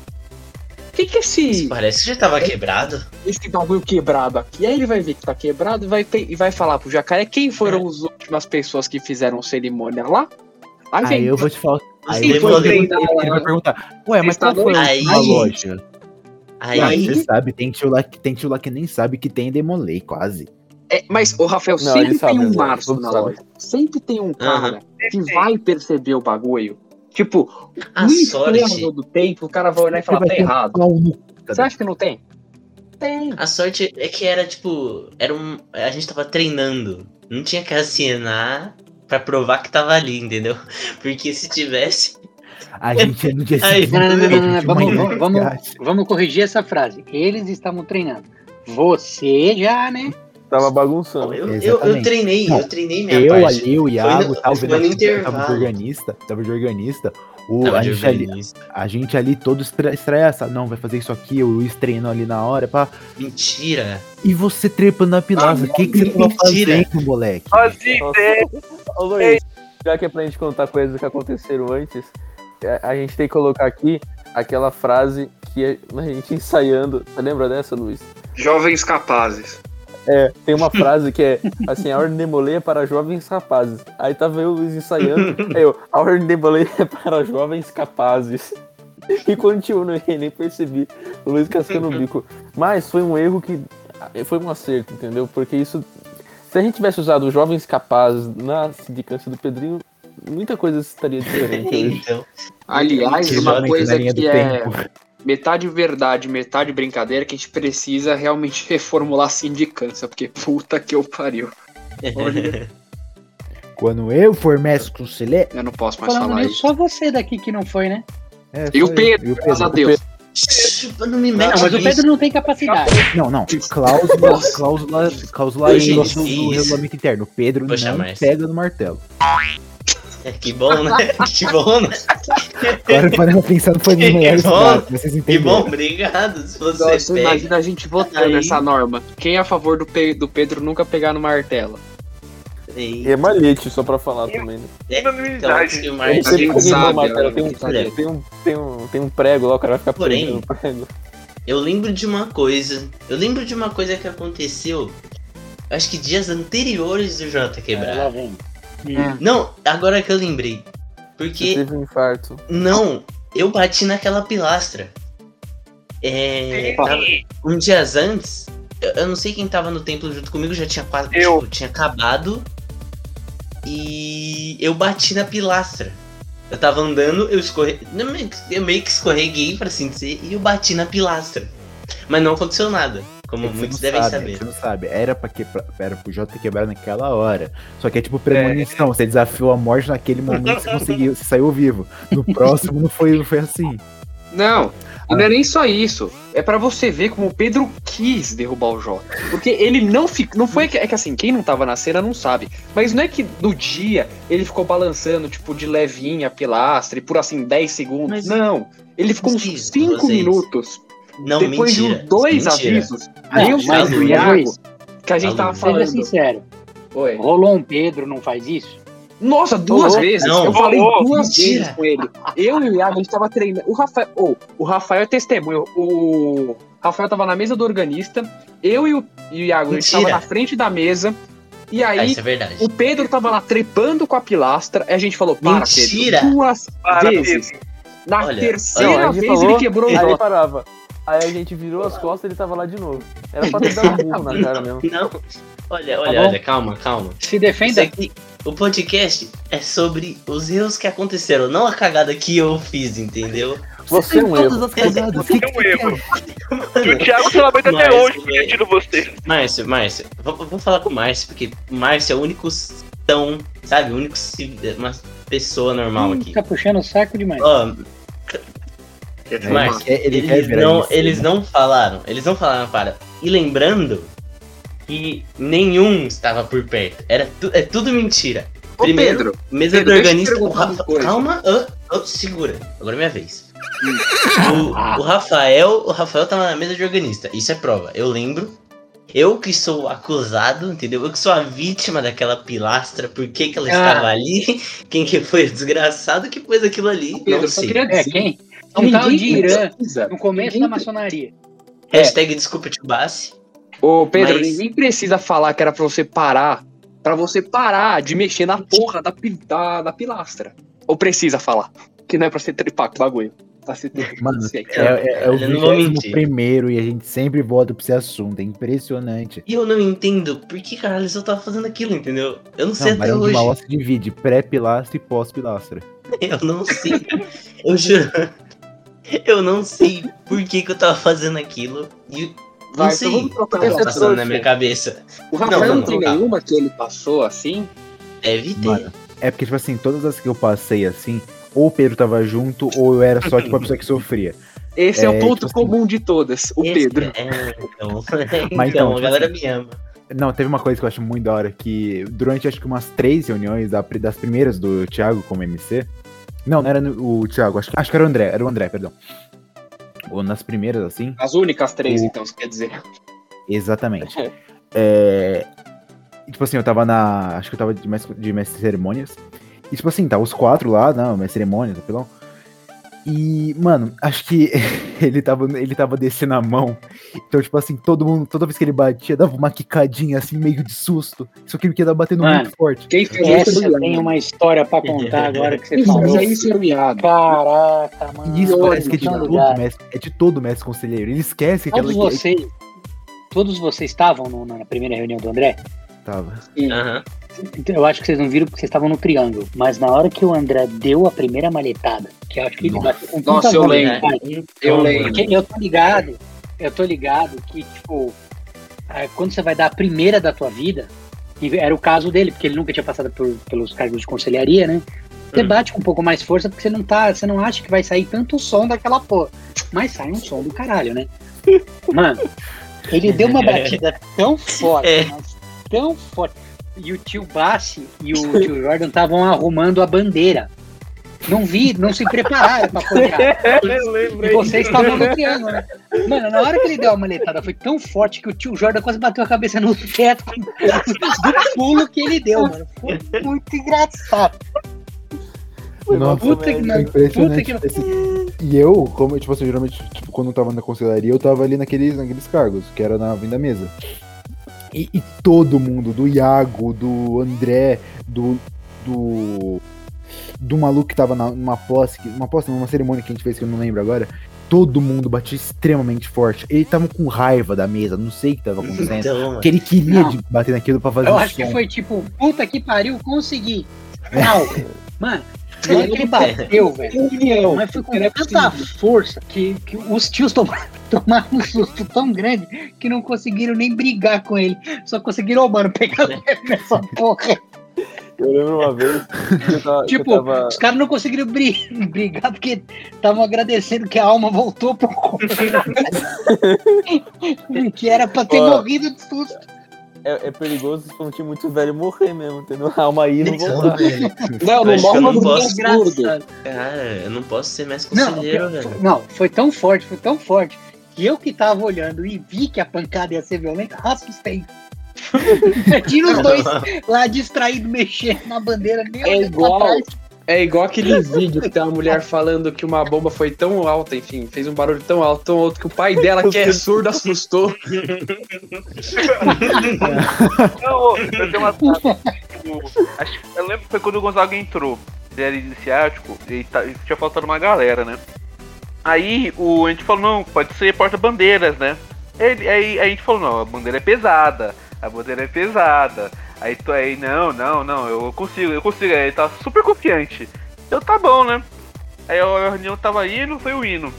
que, que é esse, Parece que já tava quebrado. esse bagulho quebrado aqui? Aí ele vai ver que tá quebrado e vai, e vai falar pro jacaré quem foram as últimas pessoas que fizeram cerimônia lá. Aí, vem Aí eu vou te falar. Aí eu vou demônios. ele, ele vai perguntar, ué, mas qual foi a Aí- última loja? Aí, Aí- Você sabe, tem tio, lá, que- tem tio lá que nem sabe que tem Demolei, quase. É, mas, o Rafael, Não, sempre ele sabe, tem um Márcio sabe, na loja. Sempre tem um cara que vai perceber o bagulho. Tipo, a no sorte. do tempo, o cara vai olhar e falar, tá um errado. Você acha que não tem? Tem. A sorte é que era tipo. Era um. A gente tava treinando. Não tinha que assinar pra provar que tava ali, entendeu? [LAUGHS] Porque se tivesse. A gente. Não, não, não, não, não, a gente vamos-. Vamos corrigir essa frase. Eles estavam treinando. Você já, né? Tava bagunçando. Eu, eu, eu treinei, Não, eu treinei minha Eu parte. ali, o Iago, no- tava, vendo- no tava de intervalo. organista, tava de organista. O, a, de gente ali, a gente ali todo estre- estressa, não, vai fazer isso aqui, o Luiz treinou ali na hora, pá. Mentira. E você trepando na pilastra, o que, que você mentira. fazendo, moleque? Ô Luiz, já que é pra gente contar coisas que aconteceram antes, é, a gente tem que colocar aqui aquela frase que é- a gente [LAUGHS] ensaiando. Você lembra dessa, Luiz? Jovens capazes. É, tem uma frase que é assim, a ordem de Molay é para jovens rapazes. Aí tava eu o Luiz ensaiando, aí eu, a ordem de Molay é para jovens capazes. E continuo, não nem percebi. O Luiz cascando o bico. Mas foi um erro que. Foi um acerto, entendeu? Porque isso. Se a gente tivesse usado jovens capazes na sindicância do Pedrinho, muita coisa estaria diferente. [LAUGHS] Então. Aliás, uma coisa que é tempo. Metade verdade, metade brincadeira, que a gente precisa realmente [LAUGHS] reformular a sindicância, porque puta que eu pariu. Olha, [LAUGHS] Quando eu for mestre com Celé. eu não posso mais Falando falar nisso, isso. só você daqui que não foi, né? É, E o eu. Pedro, E o graças a Pedro. Deus. Chupa, não me Não, mas o. Pedro não tem capacidade. Não, não. Cláusula, cláusula, cláusula Hoje aí no, isso. no regulamento interno. O Pedro Poxa, não Márcio. pega no martelo. É, que bom, né? [LAUGHS] que bom, né? Agora parando pensando foi [LAUGHS] bom. casos, vocês Que bom, obrigado. Se você Nossa, pega. imagina a gente votando Aí- essa norma. Quem é a favor do, Pe- do Pedro nunca pegar no martelo? E é malhete, só pra falar também, né? é, então, se o sabe, ó, tem, um, tem, um, tem, um, tem um prego lá, o cara vai ficar Porém- prego. Eu lembro de uma coisa. Eu lembro de uma coisa que aconteceu. Acho que dias anteriores do Jota Lá quebrar. Vem. Não, agora que eu lembrei. Você Porque. teve um infarto. Não, eu bati naquela pilastra. É. tava- um dias antes. Eu, eu não sei quem tava no templo junto comigo, já tinha quase. Eu. Tipo, tinha acabado. e eu bati na pilastra. Eu tava andando, eu escorreguei. Eu meio que escorreguei, pra assim dizer, e eu bati na pilastra. Mas não aconteceu nada, como É que você muitos não devem sabe, é saber. Você não sabe. Era pra, que, era pro Jota ter quebrado naquela hora. Só que é tipo premonição. Você desafiou a morte naquele momento você conseguiu, você saiu vivo. No próximo não foi, não foi assim. Não, e não é nem só isso. É pra você ver como o Pedro quis derrubar o Jota. Porque ele não ficou. Não foi que. É que assim, quem não tava na cena não sabe. Mas não é que no dia ele ficou balançando, tipo, de levinha a pilastra e por assim 10 segundos. Mas- não. Ele ficou uns Vocês- 5 vocês- minutos. Não, depois mentira. de dois mentira. avisos. Não, eu mas, mais o Iago, Luiz, que a gente Alô, tava Seja falando. sincero. Oi. Rolou um Pedro, não faz isso? Nossa, duas Ô, vezes. não. eu falei Ô, duas mentira. vezes com ele. Eu e o Iago, a gente tava treinando. O Rafael, ô, o Rafael é testemunho. O Rafael tava na mesa do organista. Eu e o, e o Iago, a gente Mentira. tava na frente da mesa. E Ah, aí, isso é verdade. o Pedro tava lá trepando com a pilastra. E a gente falou: Para, Mentira. Pedro. Duas Para, vezes. Na Olha, terceira olha, vez falou, ele quebrou o Aí parava. Aí a gente virou as costas e ele tava lá de novo. Era pra ter dado um burro na [LAUGHS] cara mesmo. Não. Olha, Tá olha, bom? olha, calma, calma. Se defenda. aqui, o podcast é sobre os erros que aconteceram, não a cagada que eu fiz, entendeu? Você é um Todas erro. as cagadas. O que É um erro. E [LAUGHS] o Thiago se lamenta até hoje por velho. ter tido você. Márcio, Márcio, vou, vou falar com o Márcio, porque o Márcio é o único tão, sabe, o único uma pessoa normal Hum, aqui. Tá puxando o saco demais. Ó, Márcio, quer- ele quer eles, virar não, eles né? não falaram, eles não falaram para. E lembrando que nenhum estava por perto. Era tu- é tudo mentira. Ô, Primeiro, Pedro, mesa Pedro, do organista. O Rafa, calma, ah, ah, segura. Agora é minha vez. O, o Rafael, o Rafael tava na mesa de organista. Isso é prova. Eu lembro. Eu que sou acusado, entendeu? Eu que sou a vítima daquela pilastra. Por que, que ela Ah. estava ali? [LAUGHS] Quem que foi o desgraçado que pôs aquilo ali? Pedro, não só sei. É, dizer. quem? Um tal de Irã, precisa. no começo da maçonaria. Hashtag desculpa Bassi. Ô, Pedro, Mas- ninguém precisa falar que era pra você parar. Pra você parar de mexer na porra da, da, da pilastra. Ou precisa falar? Que não é pra você trepar com o bagulho. Pra ter. Mano. É, é, é o Eu não vou 21 mentir. primeiro e a gente sempre volta pra esse assunto. É impressionante. E eu não entendo por que caralho eu tava fazendo aquilo, entendeu? Eu não sei Não, até Barão de hoje. Mauá se divide pré-pilastra e pós-pilastra. [LAUGHS] Eu não sei. eu juro. [LAUGHS] Eu não sei por que, que eu tava fazendo aquilo. E não Vai, sei então o vamos que trocar tava essa passando na minha cabeça. O Rafael Não, não, vamos tem trocar. nenhuma que ele passou assim? Deve ter. Mano, é porque, tipo assim, todas as que eu passei assim, ou o Pedro tava junto, ou eu era só, tipo, a pessoa que sofria. [LAUGHS] Esse é, o É, ponto tipo assim- comum de todas, o Pedro. É, então. [LAUGHS] Mas então, então, a tipo galera assim, me ama. Não, teve uma coisa que eu acho muito da hora, que durante acho que umas três reuniões, da- das primeiras do Thiago como MC. Não, não era o Thiago, acho, que- acho que era o André, era o André, perdão. Ou nas primeiras, assim. As únicas três, O- então, você quer dizer. Exatamente. [LAUGHS] É, tipo assim, eu tava na. Acho que eu tava de mestre, de mestre cerimônias. E tipo assim, tá os quatro lá, não, mestre de cerimônias, pilão. E, mano, acho que [LAUGHS] ele tava, ele tava descendo a mão. Então, tipo assim, todo mundo, toda vez que ele batia, dava uma quicadinha assim, meio de susto. Só que ele queria batendo Mano, muito forte. Quem fazia Essa isso tem uma história pra contar agora que você Quem falou. isso era o Iago. Caraca, mano. E isso parece que é de então, todo lugar. mestre, é de todo mestre conselheiro. Ele esquece que Todos aquela vocês, todos vocês estavam no- na primeira reunião do André? tava. Aham. Então, Eu acho que vocês não viram porque vocês estavam no triângulo. Mas na hora que o André deu a primeira malhetada, que eu acho que ele Nossa. bateu com tanta Nossa, eu vontade, lembro. Eu lembro. Eu tô ligado, eu tô ligado que, tipo, ah, quando você vai dar a primeira da tua vida, e era o caso dele, porque ele nunca tinha passado por- pelos cargos de conselharia, né? Você Hum. bate com um pouco mais força porque você não tá, você não acha que vai sair tanto som daquela porra. Mas sai um som do caralho, né? [LAUGHS] Mano, ele deu uma batida tão forte, É. mas tão forte. E o tio Bassi e o tio Jordan estavam arrumando a bandeira. Não vi, não se prepararam pra. [LAUGHS] Eu E vocês estavam no triângulo, né? Mano, na hora que ele deu a maletada, foi tão forte que o tio Jordan quase bateu a cabeça no teto do pulo que ele deu, mano. Foi muito engraçado. Nossa, Puta que impressionante. Puta que- Esse- E eu, como, tipo assim, geralmente, tipo, quando eu tava na conselharia, eu tava ali naqueles, naqueles cargos, que era na vinda mesa. E, e todo mundo, do Iago, do André, do. do. do maluco que tava na- numa posse, uma posse, numa cerimônia que a gente fez que eu não lembro agora. todo mundo batia extremamente forte. Ele tava com raiva da mesa, não sei o que tava acontecendo. Então. Porque ele queria Não. de- bater naquilo pra fazer Eu um acho que foi tipo, puta que pariu, consegui. Não. Mano, na hora que ele bateu, [LAUGHS] velho. União. Mas foi com Era tanta força que, que os tios tomaram, [LAUGHS] tomaram um susto tão grande que não conseguiram nem brigar com ele. Só conseguiram, ô, mano, pegar leve nessa [LAUGHS] porra. Eu lembro uma vez que eu tava. que eu Tipo, tava- os caras não conseguiram bri- brigar porque estavam agradecendo que a alma voltou pro corpo. que era pra ter Ó. morrido de susto. É, é perigoso se for um time muito velho morrer mesmo, entendeu? A alma aí não voltar. velho. Não, Eu não eu morre não no posso. absurdo. Desgraçado. Cara, eu não posso ser mais Não, conselheiro, foi- velho. não, foi tão forte, foi tão forte que eu que tava olhando e vi que a pancada ia ser violenta, assustei. [LAUGHS] Tira os dois [LAUGHS] lá distraídos mexendo na bandeira, nem É olhando pra igual. trás. É igual aquele [LAUGHS] vídeo que tem uma mulher falando que uma bomba foi tão alta, enfim, fez um barulho tão alto, tão alto, que o pai dela, que é surdo, assustou. [LAUGHS] Não, eu tenho uma. acho que- eu lembro que foi quando o Gonzaga entrou. Ele era iniciático e tá- tinha faltado uma galera, né? Aí o, a gente falou, não, pode ser porta-bandeiras, né? Ele, aí a gente falou, não, a bandeira é pesada, a bandeira é pesada. Aí tu aí, não, não, não, eu consigo, eu consigo. Aí ele tava super confiante. Eu tá bom, né? Aí a reunião tava indo, foi o hino.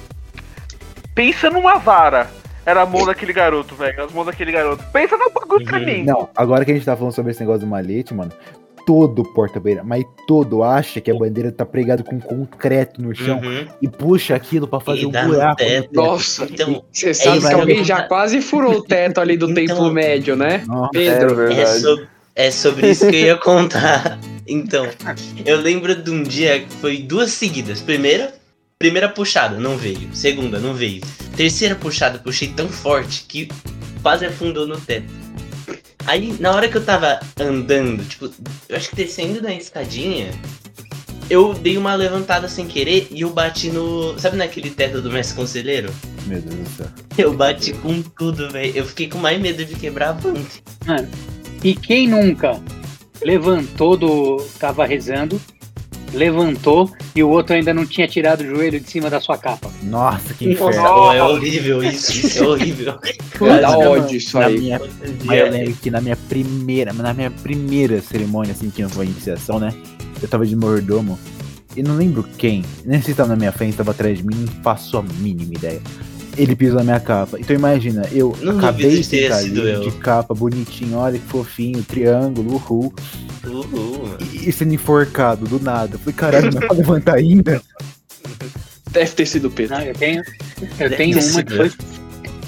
Pensa numa vara. Era a mão daquele garoto, velho. As mãos daquele garoto. Pensa no bagulho pra mim. Não, agora que a gente tá falando sobre esse negócio do malete, mano, todo porta-bandeira, mas todo acha que a bandeira tá pregada com concreto no chão Uhum. e puxa aquilo pra fazer E um buraco. teto. Nossa, Então, você sabe isso que alguém já quase furou o teto ali do Então- templo médio, né? Nossa, Pedro, É verdade. É, so- é sobre isso que eu ia contar. [LAUGHS] Então, eu lembro de um dia que foi duas seguidas. Primeira, primeira puxada, não veio. Segunda, não veio. Terceira puxada, puxei tão forte que quase afundou no teto. Aí, na hora que eu tava andando, tipo, eu acho que descendo da escadinha, eu dei uma levantada sem querer e eu bati no. Sabe naquele teto do mestre conselheiro? meu Deus do céu. Eu bati com tudo, velho. Eu fiquei com mais medo de quebrar a banca. Mano, e quem nunca levantou do. tava rezando, levantou e o outro ainda não tinha tirado o joelho de cima da sua capa? Nossa, que Nossa, inferno. oh, é horrível isso, isso é horrível. [LAUGHS] Dar Puta, ódio isso Na aí. minha, mas eu lembro que na minha primeira, na minha primeira cerimônia, assim, que não foi iniciação, né? Eu tava de mordomo. E não lembro quem. Nem sei se tava na minha frente, tava atrás de mim, não faço a mínima ideia. Ele pisou na minha capa. Então imagina, eu Não acabei de ficar sido ali, eu. de capa, bonitinho, olha que fofinho, triângulo, uhul. Uhul. E, e sendo enforcado do nada. Eu Falei, caralho, não é pra levantar ainda? Deve ter sido o Pedro. Não, eu tenho, eu Deve tenho ter uma que foi,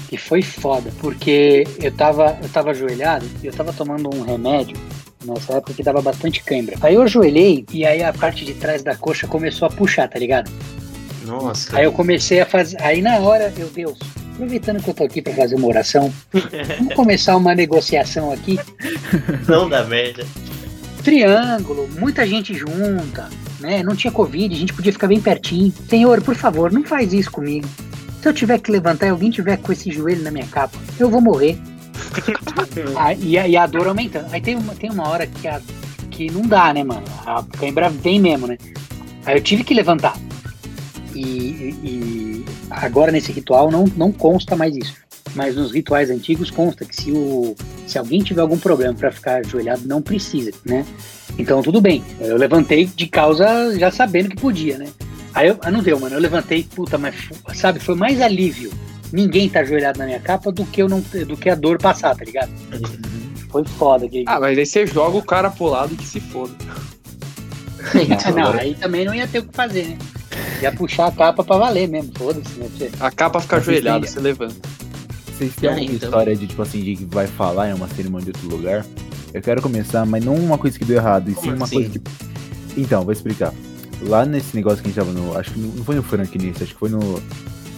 que foi foda, porque eu tava, eu tava ajoelhado e eu tava tomando um remédio nessa época que dava bastante cãibra. Aí eu ajoelhei e aí a parte de trás da coxa começou a puxar, tá ligado? Nossa, Aí eu comecei a fazer. Aí na hora, meu Deus, aproveitando que eu tô aqui pra fazer uma oração, vamos começar uma negociação aqui. [LAUGHS] não dá merda. Triângulo, muita gente junta, né? Não tinha Covid, a gente podia ficar bem pertinho. Senhor, por favor, não faz isso comigo. Se eu tiver que levantar e alguém tiver com esse joelho na minha capa, eu vou morrer. [LAUGHS] Ah, e, a, e a dor aumentando. Aí tem uma, tem uma hora que, a, que não dá, né, mano? A cãibra vem mesmo, né? Aí eu tive que levantar. E, e- agora nesse ritual não, não consta mais isso. Mas nos rituais antigos consta que se, o, se alguém tiver algum problema para ficar ajoelhado, não precisa, né? Então tudo bem. Eu levantei de causa já sabendo que podia, né? Aí eu, ah, não deu, mano. Eu levantei, puta, mas sabe, foi mais alívio. Ninguém tá ajoelhado na minha capa do que eu não do que a dor passar, tá ligado? Foi foda, que Ah, mas aí você joga o cara pro lado e que se foda. [LAUGHS] Não, aí também não ia ter o que fazer, né? Ia puxar a capa pra valer mesmo, foda-se, né? Porque- A capa fica ajoelhada, você levanta. Vocês têm Ah, alguma então. história de, tipo assim, de que vai falar em uma cerimônia de outro lugar? Eu quero começar, mas não uma coisa que deu errado, e sim uma assim? coisa que. Então, vou explicar. Lá nesse negócio que a gente tava no. Acho que não foi no Frank nisso, acho que foi no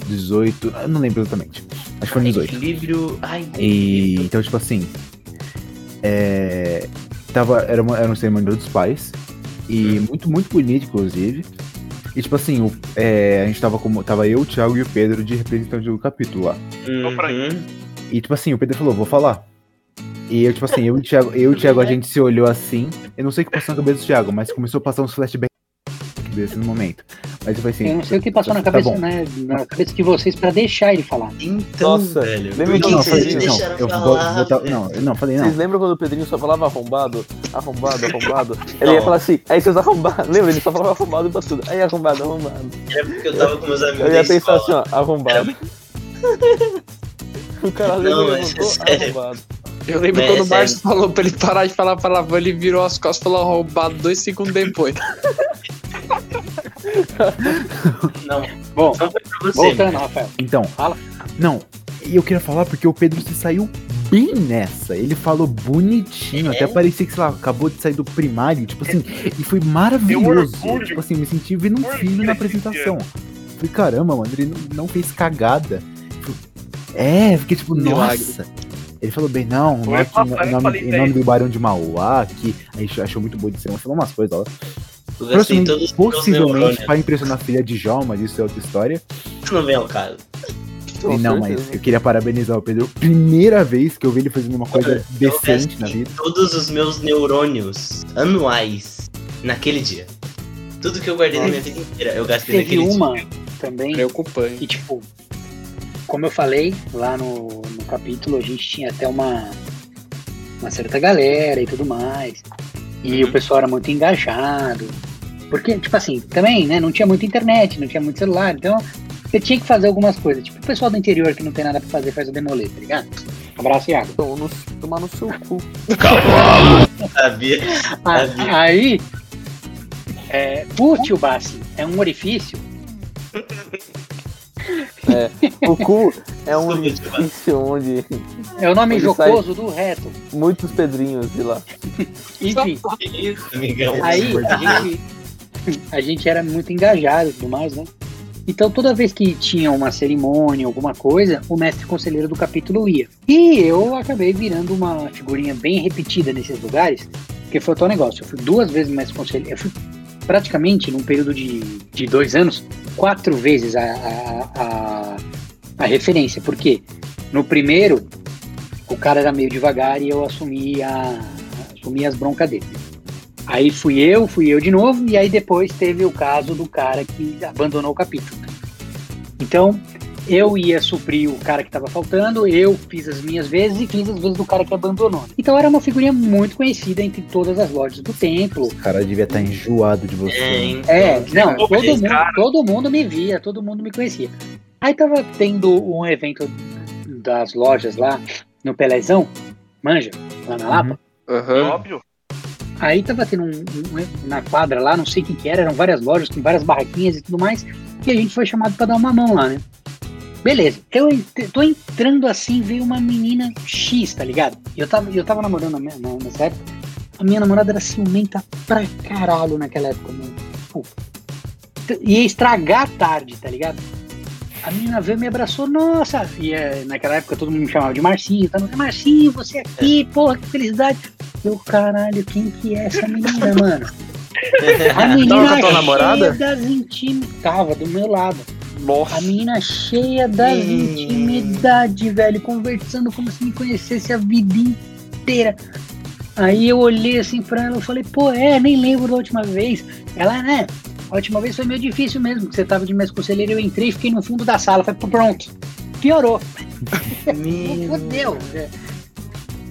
18. Eu não lembro exatamente. Acho que foi no 18. Equilíbrio. Ai, E então, tipo assim. É. Tava, era, uma, era um cerimônia dos pais. E muito, muito bonito, inclusive. E tipo assim, o, é, a gente tava como. Tava eu, o Thiago e o Pedro de representante do capítulo lá. Uhum. E tipo assim, o Pedro falou, vou falar. E eu, tipo assim, eu e o Thiago, eu e o Thiago, a gente se olhou assim. Eu não sei o que passou na cabeça do Thiago, mas começou a passar uns flashbacks na no momento. Mas tipo assim. Eu não sei o que passou na tá cabeça, bom. né, na cabeça de vocês pra deixar ele falar. Então, Nossa, velho. lembra que não, que vocês não, deixaram eu vou falar? botar. velho? Não, eu não, falei Vocês não. lembram quando o Pedrinho só falava arrombado? Arrombado, arrombado? [LAUGHS] Ele ia falar assim, aí seus arrombados. Lembra? Ele só falava arrombado pra tudo. Aí arrombado, arrombado. Era porque eu tava com meus amigos Eu ia pensar escola. assim, ó, arrombado. [LAUGHS] o cara Não, lembra mas é levantou, sério. arrombado. Eu lembro É, quando o. Márcio falou pra ele parar de falar palavrão, ele virou as costas e falou roubado dois segundos depois. [LAUGHS] Não, Bom, não foi pra você. voltando, mano. Rafael. Então. Fala. Não, e eu queria falar porque o Pedro se saiu bem nessa. Ele falou bonitinho, É? até parecia que, sei lá, acabou de sair do primário. Tipo assim, e foi maravilhoso. Tipo assim, me senti vendo um filho na apresentação. Falei, caramba, mano, ele não, não fez cagada. Tipo, É, fiquei tipo, Milagre. nossa. Ele falou bem, não, Oi, não é em nome, em nome do Barão de Mauá, que a gente achou muito boa de ser, falou umas coisas lá. Gastei todos Possivelmente, para impressionar a filha de Jó, mas isso é outra história. Não vem ao caso. Com não, certeza. mas eu queria parabenizar o Pedro. Primeira vez que eu vi ele fazendo uma coisa Eu decente na gastei vida. Todos os meus neurônios anuais naquele dia. Tudo que eu guardei na minha vida inteira, eu gastei Teve naquele uma dia. também Preocupante. que, tipo, como eu falei lá no, no capítulo, a gente tinha até uma, uma certa galera e tudo mais. E Uhum. o pessoal era muito engajado. Porque, tipo assim, também, né, não tinha muita internet, não tinha muito celular, então você tinha que fazer algumas coisas. Tipo, o pessoal do interior que não tem nada pra fazer faz o demolê, tá ligado? Abraço, Iago. Então, no- tomar no seu cu. Sabia? Ah, Sabia. Aí, é, o tio Bassi é um orifício. O cu é um orifício onde É o nome jocoso do reto. muitos pedrinhos de lá. Enfim, isso, amigão? aí a gente, a gente era muito engajado e tudo mais, né? Então toda vez que tinha uma cerimônia, alguma coisa, o mestre conselheiro do capítulo ia. E eu acabei virando uma figurinha bem repetida nesses lugares, porque foi o tal negócio. Eu fui duas vezes mestre conselheiro. Eu fui praticamente, num período de, de dois anos, quatro vezes a, a, a, a referência. Porque no primeiro, o cara era meio devagar e eu assumi, a, assumi as broncas dele. Aí fui eu, fui eu de novo, e aí depois teve o caso do cara que abandonou o capítulo. Então, eu ia suprir o cara que estava faltando, eu fiz as minhas vezes e fiz as vezes do cara que abandonou. Então era uma figurinha muito conhecida entre todas as lojas do templo. O cara devia estar enjoado de você. É, então, É, não, todo mundo, cara- todo mundo me via, todo mundo me conhecia. Aí tava tendo um evento das lojas lá no Pelezão, manja, lá na Lapa. Aham. Óbvio. Aí tava tendo um, um- na quadra lá, não sei o que que era, eram várias lojas com várias barraquinhas e tudo mais, e a gente foi chamado pra dar uma mão lá, né? Beleza, eu tô entrando assim, veio uma menina X, tá ligado? Eu tava, eu tava namorando na, minha- na- nessa época, a minha namorada era ciumenta pra caralho naquela época, mano. Tipo, t- ia estragar a tarde, tá ligado? A menina veio e me abraçou, nossa! E eh, naquela época todo mundo me chamava de Marcinho, tá? Marcinho, você aqui, porra, que felicidade! Eu, caralho, quem que é essa menina, [LAUGHS] mano? A menina Tava a cheia namorada? das intimidades. Tava do meu lado. A Nossa. menina cheia das Hum. intimidades, velho, conversando como se me conhecesse a vida inteira. Aí eu olhei assim pra ela e falei, pô, é, nem lembro da última vez. Ela, né? A última vez foi meio difícil mesmo, que você tava de mestre conselheiro, eu entrei e fiquei no fundo da sala. Falei, pronto. Piorou. [LAUGHS] Meu... Fudeu. né?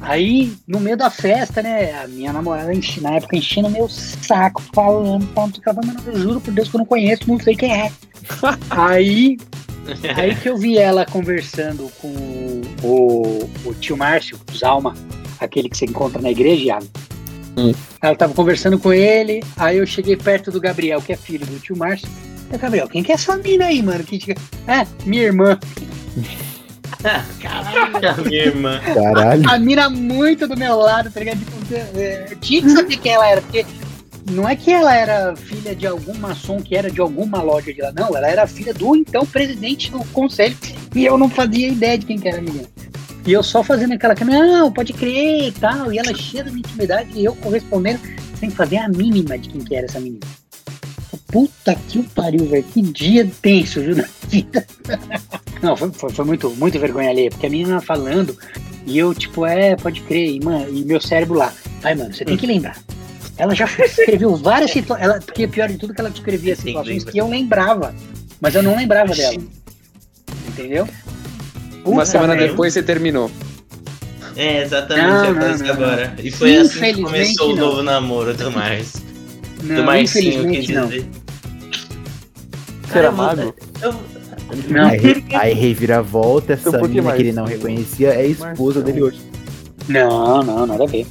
Aí, no meio da festa, né, a minha namorada, enchi- na época, enchendo meu saco, falando, falando, falando, eu juro por Deus que eu não conheço, não sei quem é. [LAUGHS] aí, aí que eu vi ela conversando com o, o tio Márcio, o Zalma, aquele que você encontra na igreja, Iago. Hum. Ela tava conversando com ele, aí eu cheguei perto do Gabriel, que é filho do tio Márcio. Eu, Gabriel, quem que é essa mina aí, mano? Que te- É, minha irmã. A minha irmã. Caralho. a mina muito do meu lado, tá ligado? Tipo, é, tinha que saber quem ela era, porque não é que ela era filha de algum maçom que era de alguma loja de lá, não, ela era filha do então presidente do conselho e eu não fazia ideia de quem que era a menina. E eu só fazendo aquela cara, não, pode crer e tal, e ela cheia de intimidade e eu correspondendo sem fazer a mínima de quem que era essa menina. Puta que o pariu, velho. Que dia tenso, viu, na vida. [LAUGHS] Não, foi, foi, foi muito, muito vergonha alheia, porque a menina falando, e eu, tipo, é, pode crer, e, mano, e meu cérebro lá. Vai, mano, você tem que lembrar. Ela já escreveu várias situações. Porque pior de tudo que ela descrevia situações que eu lembrava. Mas eu não lembrava dela. Entendeu? Uma semana depois você terminou. É, exatamente, Não, eu não, faço não, agora. E foi assim que começou o não. novo namoro do Márcio. do Não, Marcinho, não. dizer. Vou- mago? Eu... Não. Aí, aí reviravolta, essa Então mina mais? que ele não reconhecia é a esposa Marcão. dele hoje. Não, não, nada a ver.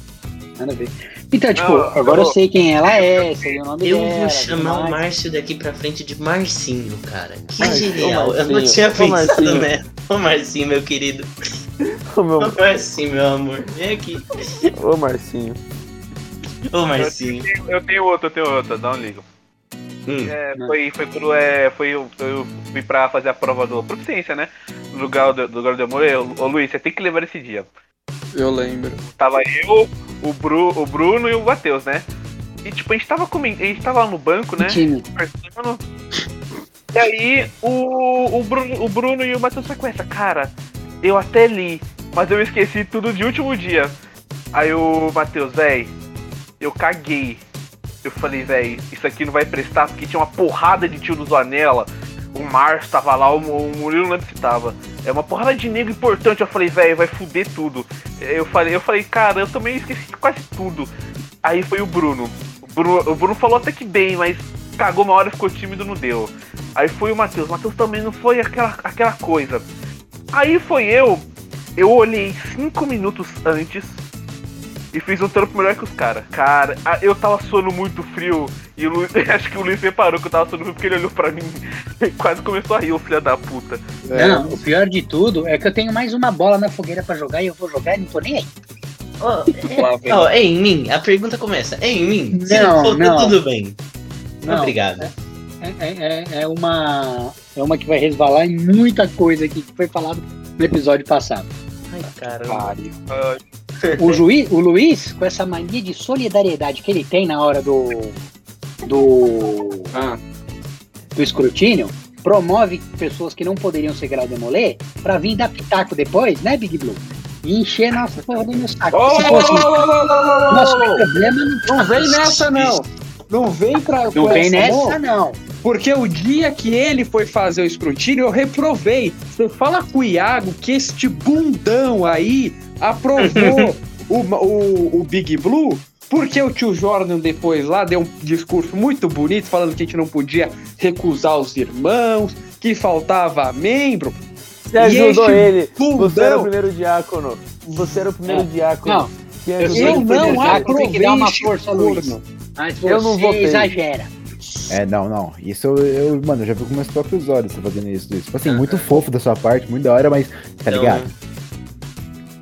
Nada a ver. Então, tipo, Não, agora eu eu- sei quem ela é, sei o nome Eu dela. vou tudo chamar o. Márcio daqui pra frente de Marcinho, cara. Que Marcinho, genial. eu não tinha pensado, Marcinho. né? Ô Marcinho, meu querido. [LAUGHS] Ô, meu, Ô Marcinho, meu amor. Vem aqui. ô Marcinho. Ô Marcinho. Eu tenho outro, eu tenho outro, dá um ligo. Hum. É, foi, foi quando é, foi, eu, eu fui pra fazer a prova do proficiência, né? No lugar do, do lugar do amor. Eu, Ô Luiz, você tem que levar esse dia. Eu lembro. Tava eu, o, Bru, o Bruno e o Matheus, né? E tipo, a gente tava comendo, a gente tava lá no banco, né? Conversando. E aí o, o, Bruno, o Bruno e o Matheus foi com essa, cara, eu até li, mas eu esqueci tudo de último dia. Aí o Matheus, véi, eu caguei. Eu falei, véi, isso aqui não vai prestar, porque tinha uma porrada de tio do Zanella. O Márcio tava lá, o, Murilo não lembro se tava. É uma porrada de negro importante. Eu falei, velho, vai fuder tudo. Eu falei, eu falei, cara, eu também esqueci quase tudo. Aí foi o Bruno. O Bruno, o Bruno falou até que bem, mas cagou uma hora, ficou tímido, não deu. Aí foi o Matheus. O Matheus também não foi aquela, aquela coisa. Aí foi eu. Eu olhei cinco minutos antes e fiz um trampo melhor que os caras. Cara, eu tava suando muito frio e o Luiz, [LAUGHS] acho que o Luiz reparou que eu tava frio porque ele olhou pra mim [LAUGHS] e quase começou a rir, o filho da puta. É. Não, o pior de tudo é que eu tenho mais uma bola na fogueira pra jogar e eu vou jogar e não tô nem aí. Vem. é, ó, é em mim. A pergunta começa. É em mim? Se Não, for, tá não. tudo bem. Não, Obrigado. É, é- é- é uma. É uma que vai resvalar em muita coisa aqui que foi falado no episódio passado. Ai, caramba. O, juiz, o Luiz, com essa mania de solidariedade que ele tem na hora do. Do. Ah, do escrutínio, promove pessoas que não poderiam ser Demoler pra vir dar pitaco depois, né, Big Blue? E encher nossa porra do meu saco. Ô, fosse ô, ô, ô, ô, ô, nosso problema, não, Não vem nessa, não. Não vem pra. não vem essa, nessa, não. Porque o dia que ele foi fazer o escrutínio, eu reprovei. Você fala com o Iago que este bundão aí aprovou [LAUGHS] o, o, o Big Blue, porque o tio Jordan depois lá deu um discurso muito bonito falando que a gente não podia recusar os irmãos, que faltava membro. Você ajudou este ele. Você era o primeiro diácono. Você era o primeiro É. diácono. Não, que eu eu não tem que dar uma aprovei força, Luiz. Mas você Eu não votei. exagera. É, não, não. Isso eu, eu- mano, eu já vi com meus próprios olhos você fazendo isso. Tipo assim, muito fofo da sua parte, muito da hora, mas tá Então, ligado?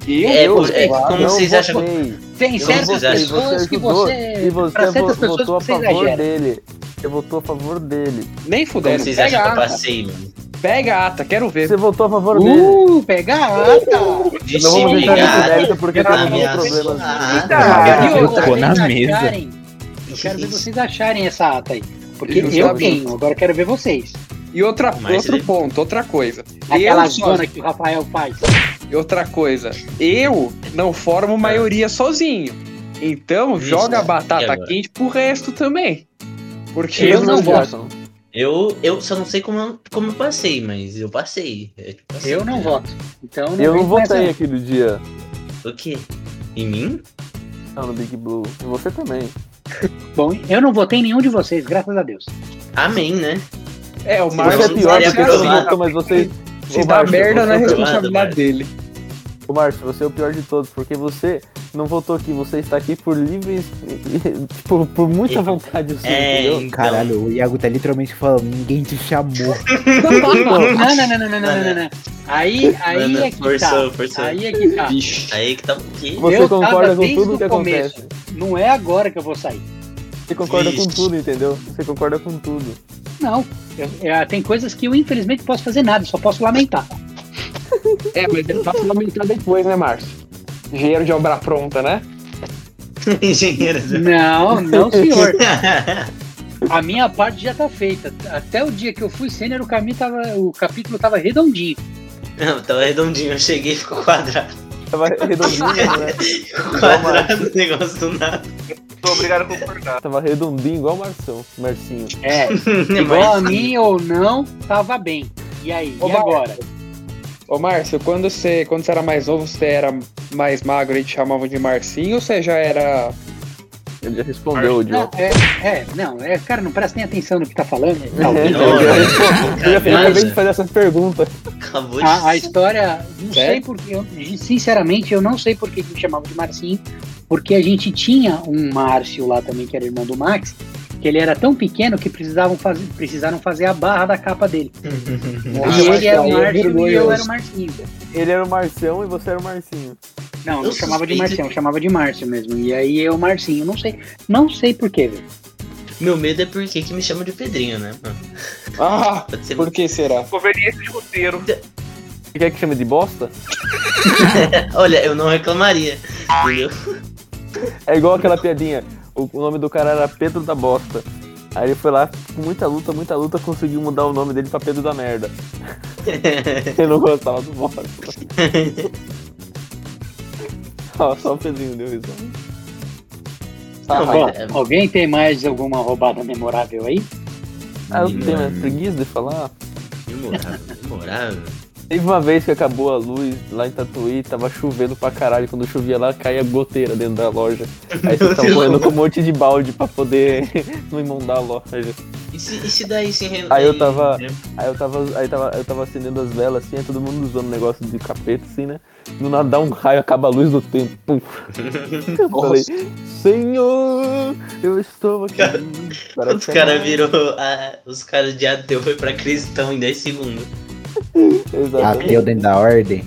E É, eu, é, como Não vocês acham? votei. Tem Eu certas acham? pessoas Você que você. E você pra certas pessoas votou a você favor exagera. dele. Você votou a favor dele. nem Como fudendo. vocês Pega acham que eu passei, mano? pega a ata, quero ver. Você votou a favor dele. Uh, pega a ata! Eu não vou Vixe, entrar nesse mérito porque temos minha problemas. Eu quero ver colocou vocês na mesa. acharem- Eu quero ver vocês acharem essa ata aí. Porque eu tenho, agora eu quero ver vocês. E outra, Mas outro ele- ponto, outra coisa. Aquela eu só- zona que o Rafael faz. E outra coisa, eu não formo maioria sozinho. Então Isso, joga a batata quente pro resto também. Porque Eu eu não não voto. Eu, eu só não sei como, eu- como eu passei, mas eu passei. Eu, passei, Eu não voto. Então Eu não com essa, votei aquele dia. O quê? Em mim? Não, no Big Blue. E você também. [LAUGHS] Bom, eu não votei em nenhum de vocês, graças a Deus. Amém, né? É, o Marcos é não pior porque você mas você. Se dá merda, não é responsabilidade dele. Ô Márcio, você é o pior de todos, porque você não voltou aqui, você está aqui por livre. por, por muita é, vontade sua, é, entendeu? Então... Caralho, o Iago tá literalmente falando, ninguém te chamou. [LAUGHS] não, não, não, não, não, não, não, não. Aí, aí não, não. é que tá. forçou, tá. Forçou. Aí é que tá. Bicho. Aí é que tá. Você eu concorda com tudo que acontece. Não é agora que eu vou sair. Você concorda com Vixe. tudo, entendeu? Você concorda com tudo. Não. Eu- é, tem coisas que eu infelizmente posso fazer nada, só posso lamentar. É, mas ele tá lamentar depois, né, Márcio? Engenheiro de obra pronta, né? [LAUGHS] Engenheiro. Não, não, senhor. [LAUGHS] A minha parte já tá feita. Até o dia que eu fui sênior, o caminho tava. O capítulo tava redondinho. Não, tava redondinho, eu cheguei e ficou quadrado. Tava redondinho, né? [LAUGHS] Quadrado, negócio do nada. Tô obrigado a concordar. Tava redondinho igual o Marção, Marcinho. É, [LAUGHS] igual a mim ou não, tava bem. E aí, Ô, e agora? Ô, Márcio, quando você, quando você era mais novo, você era mais magro e te chamavam de Marcinho ou você já era. Ele já respondeu, o Não, Diogo. é, é, não, é, cara, não presta nem atenção no que tá falando. Não, É, Não, eu, já não. respondi. eu já acabei de fazer essas perguntas. Acabou de A, a história, não Sério? sei porque, eu, sinceramente, eu não sei por que que me chamavam de Marcinho, porque a gente tinha um Márcio lá também, que era irmão do Max, que ele era tão pequeno que precisavam fazer, precisaram fazer a barra da capa dele. Nossa, [LAUGHS] e ele era o é Márcio e eu vergonhoso. era o Marcinho. Ele era o Marcião e você era o Marcinho. Não, Eu não chamava de Marcião, chamava de Márcio mesmo. E aí eu, Marcinho, não sei, não sei por quê, velho. Meu medo é porque que me chamam de Pedrinho, né? Ah, [LAUGHS] Pode ser por que será? Conveniência de roteiro. Você quer que chame de bosta? [LAUGHS] Olha, eu não reclamaria. Entendeu? É igual aquela piadinha. O, o nome do cara era Pedro da Bosta. Aí ele foi lá, com muita luta, muita luta, conseguiu mudar o nome dele pra Pedro da Merda. [LAUGHS] Ele não gostava do bosta. [LAUGHS] Ó, só o Pedrinho deu isso. Não, Bom, é- alguém tem mais alguma roubada memorável aí? Ah, eu tenho mais preguiça de falar. Memorável, memorável. Teve uma vez que acabou a luz lá em Tatuí, tava chovendo pra caralho. Quando chovia lá, caía goteira dentro da loja. Aí vocês estavam correndo com um monte de balde pra poder [LAUGHS] não imundar a loja. E se, e se daí se re- Aí eu tava- né? Aí eu tava, aí tava, eu tava acendendo as velas assim, aí todo mundo usando negócio de capeta assim, né? Do nada dá um raio, acaba a luz do tempo. Pum. [LAUGHS] Eu falei, Senhor, eu estou aqui. [LAUGHS] para Os te caras amar." virou. a- os caras de ateu foi pra cristão em 10 segundos. [LAUGHS] Exatamente. Ateu dentro da ordem.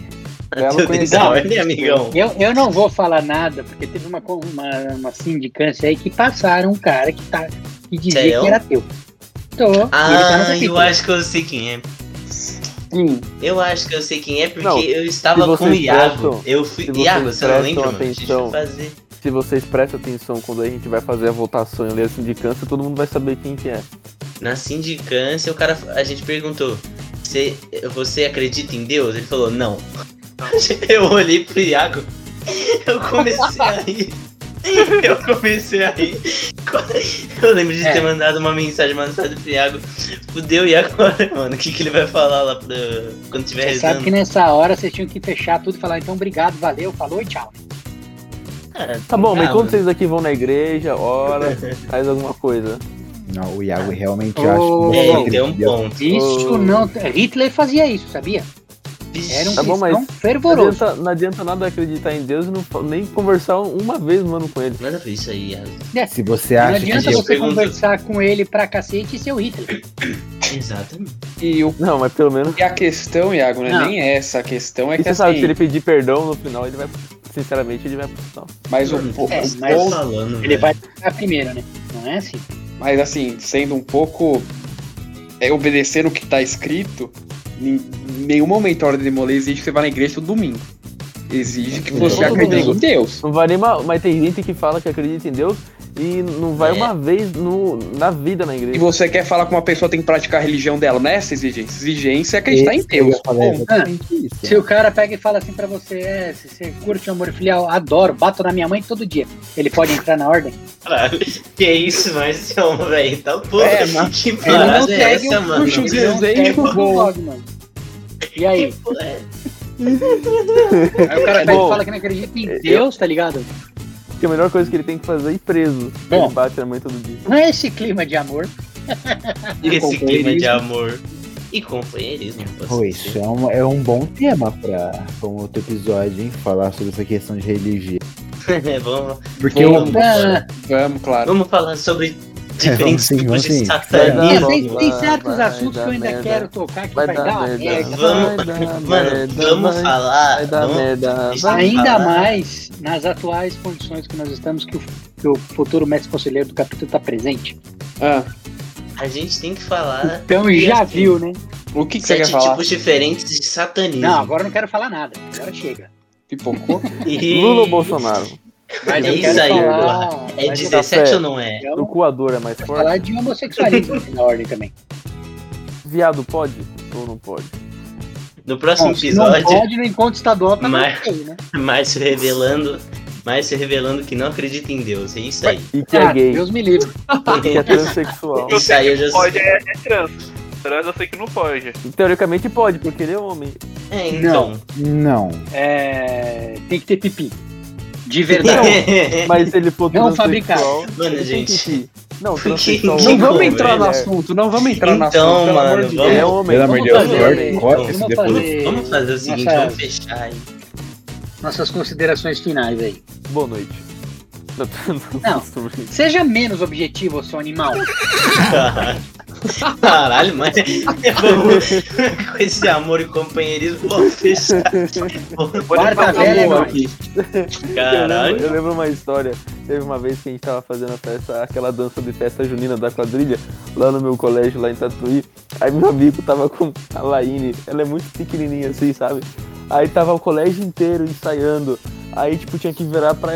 Belo Ateu dentro conhecido. da ordem, amigão. Eu, eu não vou falar nada, porque teve uma, uma, uma sindicância aí que passaram um cara que, tá, que dizia Sério? que era ateu. Tô, tá Ah, eu capítulo. acho que eu sei quem é. Sim. Eu acho que eu sei quem é porque Não, eu estava com o Iago. prestam- eu fui. se Iago, você não lembra, atenção. fazer. Se vocês prestam atenção quando a gente vai fazer a votação e ler a sindicância, todo mundo vai saber quem que é. Na sindicância, o cara. A gente perguntou: você, você acredita em Deus? Ele falou, não. [LAUGHS] Eu olhei pro Iago, eu comecei a rir. [LAUGHS] Eu comecei a rir. Eu lembro de É. ter mandado uma mensagem, mandado pro Iago. Fudeu, e agora, mano? O que, que ele vai falar lá pra, quando tiver Você sabe rezando? que nessa hora vocês tinham que fechar tudo e falar, então obrigado, valeu, falou e tchau. Cara, Tá bom, mas ah, quando vocês aqui vão na igreja, ora, [LAUGHS] faz alguma coisa. Não, o Iago realmente Ô, acha que É, ô, tem um ponto. Isso Ô. não. Hitler fazia isso, sabia? Era um Tá bom, mas- Não fervoroso. adianta, não adianta nada acreditar em Deus e não, nem conversar uma vez, mano, com ele. Nada a ver isso aí, Iago. Se você Não acha que adianta você pergunta- conversar com ele pra cacete e ser o Hitler. Exatamente. E, o, Não, mas pelo menos. e a questão, Iago, não é Não. nem essa. A questão é E que você sabe, se assim. ele pedir perdão no final, ele vai. Sinceramente, ele vai pro céu. Mas, o, É, o mas- ponto- falando, Ele velho. vai ficar primeiro, né? Não é assim. Mas assim, sendo um pouco. É, obedecendo o que tá escrito, em nenhum momento a ordem de Molê exige que você vá na igreja todo domingo. Exige que você Todo acredite domingo. em Deus. Não vai nem mal, mas tem gente que fala que acredita em Deus e não vai É. uma vez no, na vida na E igreja. você quer falar que uma pessoa tem que praticar a religião dela nessa exigência? Exigência é acreditar em Esse que eu Deus. Bom, isso. Se o cara pega e fala assim pra você, é, se você curte o amor filial, adoro, bato na minha mãe todo dia. Ele pode entrar na ordem? Caralho, que isso, Marcião, velho? Tá porra. É, mas que Ele não parada é segue essa, mano? puxa o desenho segue o bom. dogma. E aí? É, [LAUGHS] Aí o cara pega Bom. e fala que não acredita em Deus, tá ligado? Que a melhor coisa que ele tem que fazer é ir preso. Bom. Ele bate na mãe todo dia. Não é esse clima de amor. [LAUGHS] esse clima de amor e companheirismo. isso é um, é um bom tema pra, pra um outro episódio, hein? Falar sobre essa questão de religião. [LAUGHS] vamos, Porque Vamos. eu, Ah, Vamos, claro. vamos falar sobre diferentes sim, tipos de satanismo. tem, tem certos vai assuntos que eu ainda merda. quero tocar que Vai vai, dar dar uma merda. Vamos- dar Mano, merda, vamos vai- falar. Vai dar vamos- merda. Ainda falar. mais nas atuais condições que nós estamos, que o, que o futuro mestre conselheiro do capítulo está presente. Ah, A gente tem que falar. Então já assim, viu, né? o que, que você quer Sete falar? tipos diferentes de satanismo. Não, agora eu não quero falar nada. Agora chega. Pipocou? [LAUGHS] E- Lula ou Bolsonaro? Mas É isso aí, falar, porra. É mas eu 17 café. ou não é? O coador é mais forte? falar de homossexualismo aqui na ordem também. Viado pode ou não pode? No próximo Bom, se não episódio, pode no encontro estadual tá ok, né? [LAUGHS] Márcio revelando. Márcio revelando que não acredita em Deus. É isso aí. E que Ah, é gay, Deus me livre. que é transexual. Eu [LAUGHS] Isso aí eu já pode é, é trans. Trans eu sei que não pode. Teoricamente pode, porque ele é homem. É, então. Não. É, tem que ter pipi. De verdade. [LAUGHS] Mas se ele for Não transexual... Mano, gente. Não, Que- transexual... que Não como, vamos entrar no é- assunto, não vamos entrar no Então, assunto, amor mano, vamos-. É homem. Pelo amor de Vamos Deus, fazer- corta, esse vamos depois. fazer- Vamos fazer o seguinte, Nossa- vamos fechar aí. Nossas considerações finais aí. Boa noite. Não. [LAUGHS] Seja menos objetivo, seu animal. [LAUGHS] [LAUGHS] Caralho, mas vamos [LAUGHS] com esse amor e companheirismo, vamos fechar. Quarta Tá velha aqui. Eu lembro, Caralho. eu lembro uma história. Teve uma vez que a gente tava fazendo a festa, aquela dança de festa junina da quadrilha, lá no meu colégio, lá em Tatuí. Aí meu amigo tava com a Laine, ela é muito pequenininha assim, sabe? Aí tava o colégio inteiro ensaiando. Aí, tipo, tinha que virar pra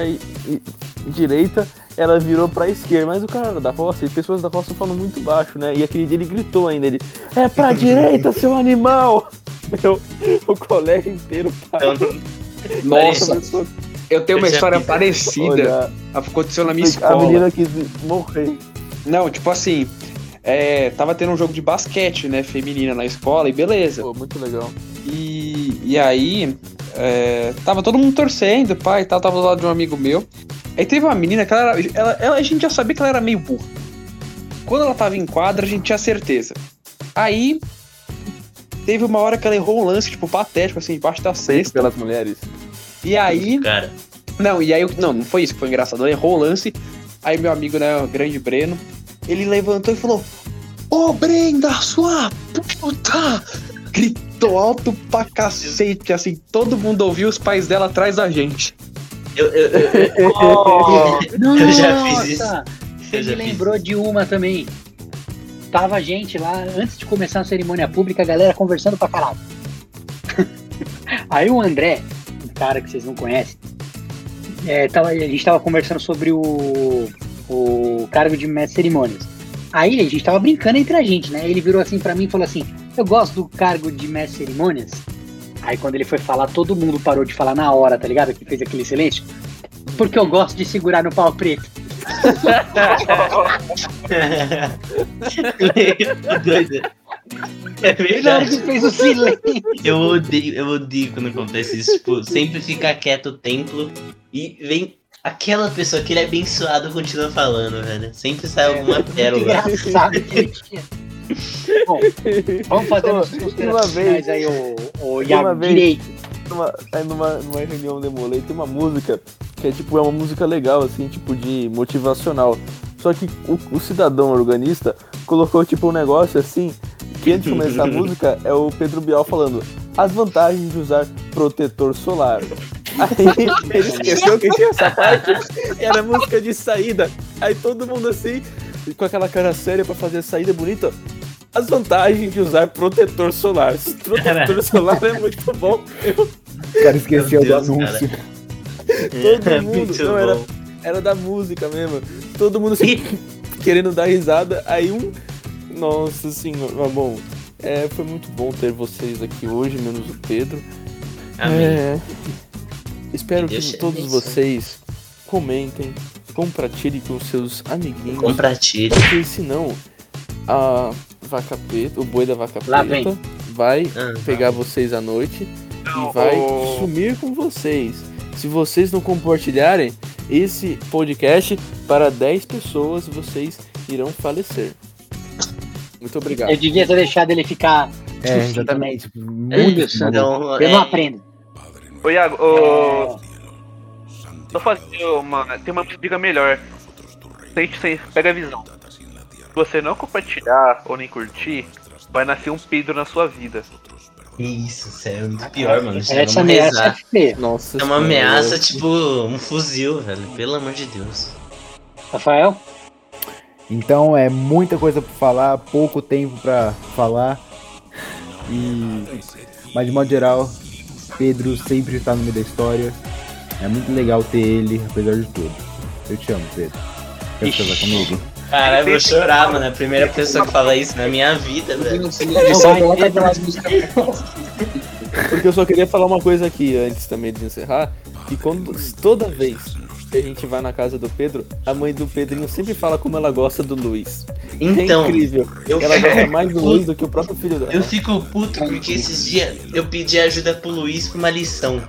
direita, ela virou pra esquerda. Mas o cara era da roça, e pessoas da roça falam muito baixo, né? E aquele dia ele gritou ainda, ele, é pra direita, seu animal! [LAUGHS] Meu, o colégio inteiro parou. Então, Nossa, eu tenho uma já história a parecida. Aconteceu na minha A escola. menina quis morrer. Não, tipo assim, é, tava tendo um jogo de basquete, né, feminina na escola, e beleza. Pô, muito legal. E, e aí, é, tava todo mundo torcendo, pai e tal, tava do lado de um amigo meu. Aí teve uma menina que ela, era- ela, ela- a gente já sabia que ela era meio burra. Quando ela tava em quadra, a gente tinha certeza. Aí, teve uma hora que ela errou um lance, tipo, patético, assim, embaixo da cesta. Pelas mulheres. E aí, cara. não, e aí, eu- não, não foi isso que foi engraçado. Ela errou o lance. Aí meu amigo, né, o grande Breno, ele levantou e falou: Ô Brenda, sua puta! Gritou alto pra cacete, assim, todo mundo ouviu os pais dela atrás da gente. Eu, eu, eu, [LAUGHS] Oh, Eu já fiz isso. Você me lembrou de uma também. Tava a gente lá, antes de começar a cerimônia pública, a galera conversando pra caralho. [LAUGHS] Aí o André, um cara que vocês não conhecem, é, tava, a gente tava conversando sobre o, o cargo de mestre cerimônias. Aí a gente tava brincando entre a gente, né? Ele virou assim pra mim e falou assim: Eu gosto do cargo de mestre cerimônias. Aí quando ele foi falar, todo mundo parou de falar na hora, tá ligado? Que fez aquele silêncio. Porque eu gosto de segurar no pau preto. Doido. [LAUGHS] É verdade. que fez o silêncio. Eu odeio, eu odeio quando acontece isso. Tipo, sempre fica quieto o templo e vem aquela pessoa, aquele abençoado continua falando, velho. Sempre sai alguma Muito pérola. engraçado que ele tinha. [LAUGHS] Bom, vamos fazer nossas uma considerações vez- aí, o, o Iago vez- direito. Numa, aí numa, numa reunião demolei, tem uma música que é tipo, é uma música legal, assim, tipo de motivacional. Só que o, o cidadão organista colocou tipo um negócio assim, que antes de começar a [LAUGHS] música é o Pedro Bial falando as vantagens de usar protetor solar. Aí [LAUGHS] ele esqueceu que tinha essa parte, era música de saída. Aí todo mundo assim, com aquela cara séria pra fazer a saída bonita. As vantagens de usar protetor solar. Protetor solar é muito bom. O cara esqueceu Deus, do anúncio. Todo É mundo. Não, era, era da música mesmo. Todo mundo assim, [LAUGHS] querendo dar risada. Aí um. Nossa senhora, bom. É, foi muito bom ter vocês aqui hoje, menos o Pedro. Amém. É, espero Que todos vocês comentem, compartilhem com seus amiguinhos. Compartilhe. Porque senão a vaca preta, o boi da vaca Lá preta, vai Ah, pegar vocês à noite Não, e vai o- sumir com vocês. Se vocês não compartilharem esse podcast para 10 pessoas, vocês irão falecer. Muito obrigado. Eu devia ter deixado ele ficar. É, exatamente. Muito Isso, Então, Eu não é, aprendo. Ô Iago, ô. Só fazer uma. Tem uma dica melhor. Sente, sente, pega a visão. Se você não compartilhar ou nem curtir, vai nascer um Pedro na sua vida. Isso, sério, é muito pior, mano. Essa Vamos ameaça é. Nossa É uma ameaça, tipo, um fuzil, velho. Pelo amor de Deus. Rafael? Então é muita coisa pra falar, pouco tempo pra falar. E mas de modo geral, Pedro sempre está no meio da história. É muito legal ter ele, apesar de tudo. Eu te amo, Pedro. Quer casar comigo? Caralho, eu vou chorar, mano. É a primeira pessoa que fala isso na minha vida, velho. Porque eu só queria falar uma coisa aqui antes também de encerrar, que quando toda vez que a gente vai na casa do Pedro, a mãe do Pedrinho sempre fala como ela gosta do Luiz. Então, é incrível. eu ela gosta mais do. Luiz do que o próprio filho dela. Eu fico puto porque esses dias eu pedi ajuda pro Luiz pra uma lição.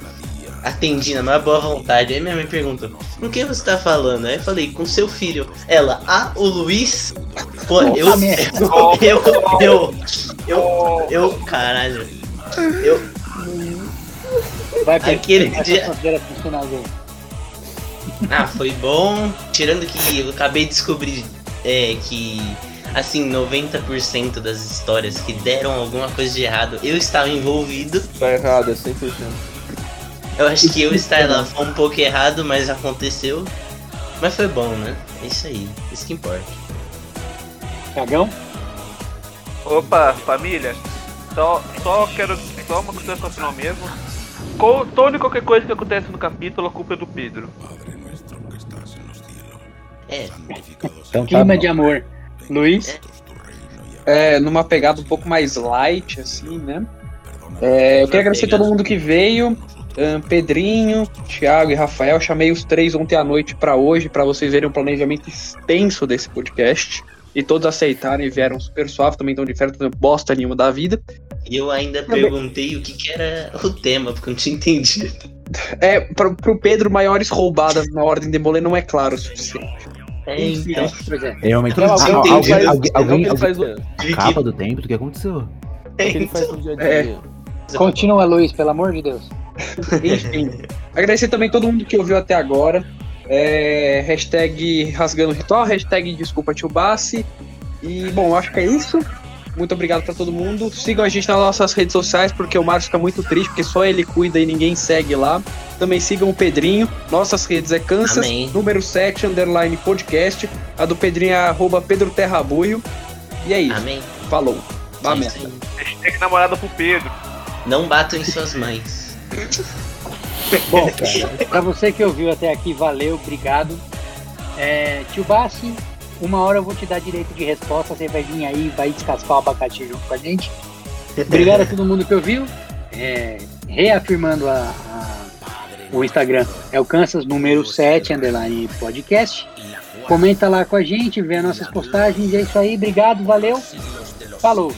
Atendi na maior boa vontade. Aí minha mãe perguntou: Com quem você tá falando? Aí eu falei: Com seu filho. Ela, ah, o Luiz? Pô, eu. Eu. [LAUGHS] Eu. Eu. Eu. eu caralho. Eu. Vai Aquele dia-. Ah, foi bom. Tirando que eu acabei de descobrir é, que, assim, 90% das histórias que deram alguma coisa de errado, eu estava envolvido. Tá errado, é 100%. Eu acho que eu estar lá foi um pouco errado, mas aconteceu. Mas foi bom, né? É isso aí. Isso que importa. Cagão? Opa, família. Só, só quero. Só uma consideração final mesmo. Toda e qualquer coisa que acontece no capítulo, a culpa é do Pedro. É, Então tá Clima bom. de amor. Luiz? É, numa pegada um pouco mais light, assim, né? É, eu queria agradecer a todo mundo que veio. Ahn, Pedrinho, Thiago e Rafael. Chamei os três ontem à noite pra hoje, pra vocês verem um planejamento extenso desse podcast. E todos aceitarem e vieram super suave, também estão de férias, não bosta nenhuma da vida. e eu ainda perguntei o que, que era o tema, porque eu não tinha entendido. É, pro, pro Pedro, maiores roubadas na ordem de Molê não é claro o suficiente. É, então. É. Realmente. Ah, alguém alguém, faz- alguém, alguém Capa do tempo, o que aconteceu? É. dia. Continua, Luiz, pelo amor de Deus. [LAUGHS] Enfim. agradecer também todo mundo que ouviu até agora. É, hashtag rasgando o ritual, hashtag desculpa tio Bassi. E bom, acho que é isso. Muito obrigado pra todo mundo. Sigam a gente nas nossas redes sociais, porque o Márcio fica muito triste, porque só ele cuida e ninguém segue lá. Também sigam o Pedrinho. Nossas redes é Kansas, Amém. número 7, underline podcast. A do Pedrinho é arroba Pedro Terrabuio. E é isso. Amém. Falou. Vá É merda. Hashtag namorada pro Pedro. Não batam em suas mães. Bom, pra você que ouviu até aqui, valeu, obrigado. É, tio Bassi, uma hora eu vou te dar direito de resposta, você vai vir aí, vai descascar o abacate junto com a gente. Obrigado a todo mundo que ouviu. É, reafirmando a, a- o Instagram, é o Kansas número 7, underline podcast. Comenta lá com a gente, vê as nossas postagens, é isso aí, obrigado, valeu, falou.